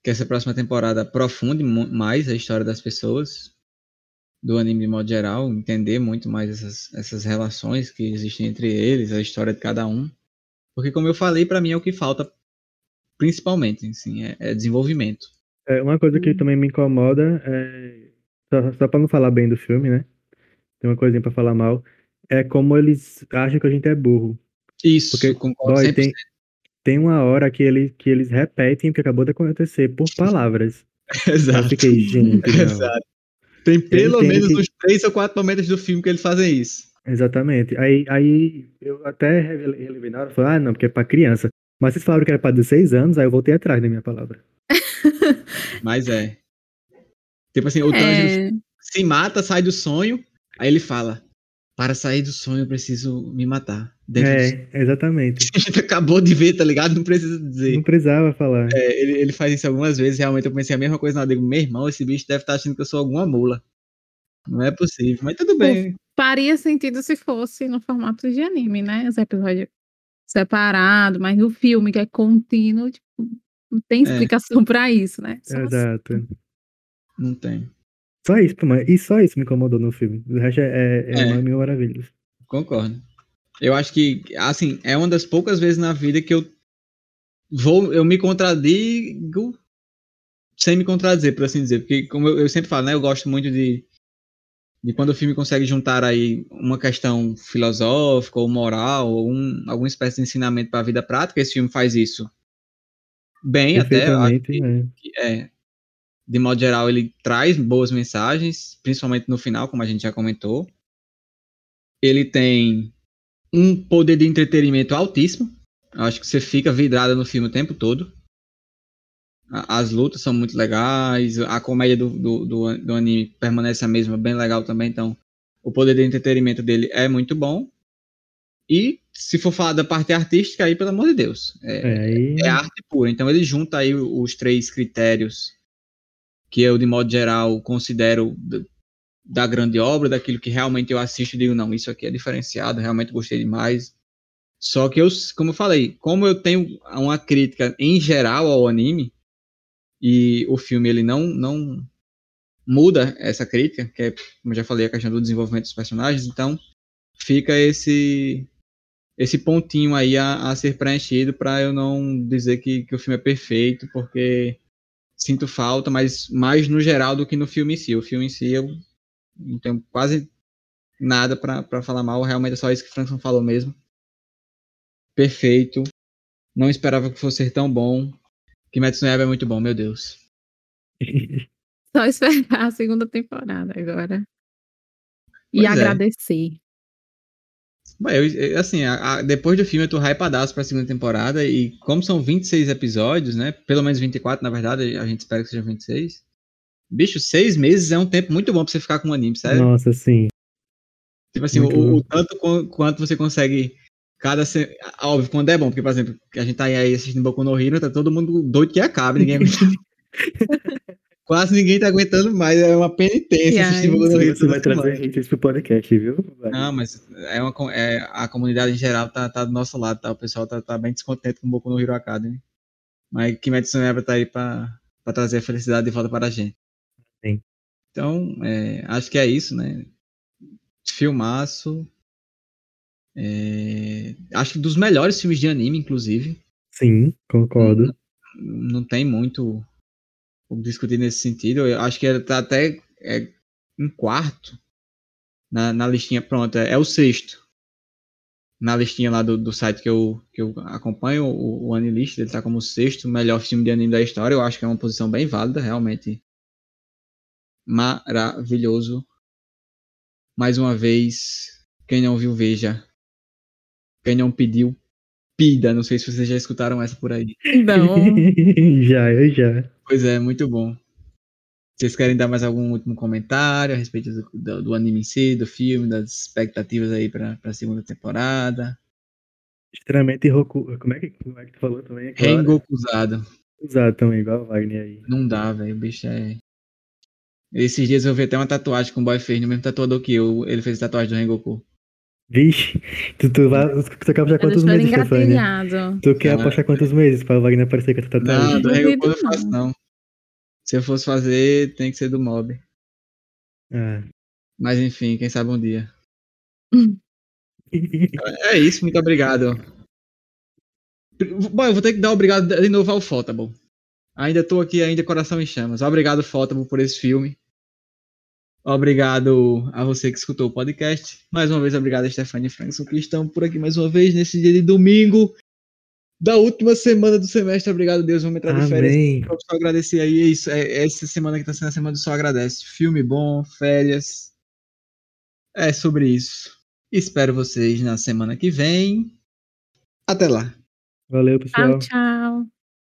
que essa próxima temporada aprofunde mais a história das pessoas, do anime de modo geral, entender muito mais essas, essas relações que existem entre eles, a história de cada um. Porque, como eu falei, para mim é o que falta principalmente, assim, é, é desenvolvimento.
É, uma coisa que uhum. também me incomoda é. Só, só pra não falar bem do filme, né? Tem uma coisinha pra falar mal. É como eles acham que a gente é burro.
Isso,
Porque, concordo boy, tem, tem uma hora que, ele, que eles repetem o que acabou de acontecer por palavras.
Exato.
Eu fiquei, gente.
Exato. Tem pelo menos que... uns três ou quatro momentos do filme que eles fazem isso.
Exatamente. Aí, aí eu até relevei na hora, falei, ah, não, porque é pra criança. Mas vocês falaram que era pra 16 anos, aí eu voltei atrás da minha palavra.
Mas é. Tipo assim, o é... se mata, sai do sonho, aí ele fala: Para sair do sonho, eu preciso me matar.
É, exatamente.
A gente acabou de ver, tá ligado? Não precisa dizer.
Não precisava falar.
É, ele, ele faz isso algumas vezes, realmente eu pensei a mesma coisa na digo, meu irmão, esse bicho deve estar achando que eu sou alguma mula. Não é possível, mas tudo bem.
Faria sentido se fosse no formato de anime, né? Os episódios separados, mas no filme, que é contínuo, tipo, não tem é. explicação é. para isso, né?
Só Exato.
Assim. Não tem.
Só isso, mas e só isso me incomodou no filme. O resto é, é, é. mil maravilhas.
Concordo. Eu acho que, assim, é uma das poucas vezes na vida que eu vou, eu me contradigo sem me contradizer, por assim dizer. Porque, como eu, eu sempre falo, né? Eu gosto muito de, de quando o filme consegue juntar aí uma questão filosófica ou moral, ou um, alguma espécie de ensinamento para a vida prática. Esse filme faz isso bem até. Que, é. Que, é, de modo geral, ele traz boas mensagens, principalmente no final, como a gente já comentou. Ele tem um poder de entretenimento altíssimo. Acho que você fica vidrada no filme o tempo todo. As lutas são muito legais, a comédia do, do, do, do anime permanece a mesma, bem legal também. Então, o poder de entretenimento dele é muito bom. E se for falar da parte artística, aí, pelo amor de Deus, é, é, é arte pura. Então ele junta aí os três critérios que eu, de modo geral, considero da grande obra, daquilo que realmente eu assisto e digo, não, isso aqui é diferenciado, realmente gostei demais. Só que eu, como eu falei, como eu tenho uma crítica em geral ao anime, e o filme ele não, não muda essa crítica, que é, como eu já falei, a questão do desenvolvimento dos personagens, então fica esse esse pontinho aí a, a ser preenchido para eu não dizer que, que o filme é perfeito, porque sinto falta, mas mais no geral do que no filme em si. O filme em si eu não tenho quase nada para falar mal, realmente é só isso que o Frankson falou mesmo. Perfeito. Não esperava que fosse tão bom. Kimetsu no Yaiba é muito bom, meu Deus.
Só esperar a segunda temporada agora. E pois é. agradecer. É.
Bom, eu, assim, a, a, depois do filme eu tô hypadaço pra segunda temporada e como são 26 episódios, né? Pelo menos 24, na verdade, a gente espera que sejam 26. Bicho, seis meses é um tempo muito bom pra você ficar com um anime, sério?
Nossa, sim.
Tipo assim, o, o, tanto quanto você consegue cada se... óbvio quando é bom, porque por exemplo, a gente tá aí assistindo Boku no Hero, tá todo mundo doido que acabe, ninguém Quase ninguém tá aguentando mais, é uma penitência assistir
Boku no Hero. Você vai trazer haters pro podcast, viu?
Vai. Não, mas é uma, é, a comunidade em geral tá, tá do nosso lado, tá? O pessoal tá, tá bem descontente com o Boku no Hero Academy. Mas Kimetsu no Yaiba tá aí pra, pra trazer a felicidade de volta para a gente.
Sim.
Então, é, acho que é isso, né? Filmaço. É, acho que dos melhores filmes de anime, inclusive.
Sim, concordo.
Não, não tem muito o discutir nesse sentido. Eu acho que ele tá até é, em quarto na, na listinha. Pronto, é, é, o sexto. Na listinha lá do, do site que eu, que eu acompanho, o, o Anilist, ele tá como o sexto melhor filme de anime da história. Eu acho que é uma posição bem válida, realmente. Maravilhoso. Mais uma vez, quem não viu, veja. Quem não pediu, pida. Não sei se vocês já escutaram essa por aí.
Não.
já, eu já.
Pois é, muito bom. Vocês querem dar mais algum último comentário a respeito do, do, do anime em si, do filme, das expectativas aí para a segunda temporada?
Extremamente Roku. Como é que, como é que tu falou também?
Rengokuzado.
Usado também, igual o Wagner aí.
Não dá, velho. O bicho é. Esses dias eu vi até uma tatuagem com o boy fez, no mesmo tatuador que eu. Ele fez tatuagem do Rengoku.
Vixe, tu, tu, vai, tu quer apostar quantos meses, Stefania? Tu quer ah. apostar quantos meses pra Wagner aparecer com a tatuagem?
Não, do Rengoku eu não faço não. Se eu fosse fazer, tem que ser do mob.
Ah.
Mas enfim, quem sabe um dia. é isso, muito obrigado. Bom, eu vou ter que dar obrigado de novo ao Fótabo. Ainda tô aqui, ainda coração em chamas. Obrigado, Fótabo, por esse filme. Obrigado a você que escutou o podcast. Mais uma vez, obrigado a Stephanie Frankson, que estão por aqui mais uma vez nesse dia de domingo da última semana do semestre. Obrigado, Deus. Vamos entrar de férias. Vamos só agradecer aí. É isso, é essa semana que está sendo a semana do Só Agradece. Filme bom, férias. É sobre isso. Espero vocês na semana que vem. Até lá.
Valeu, pessoal.
Tchau, tchau.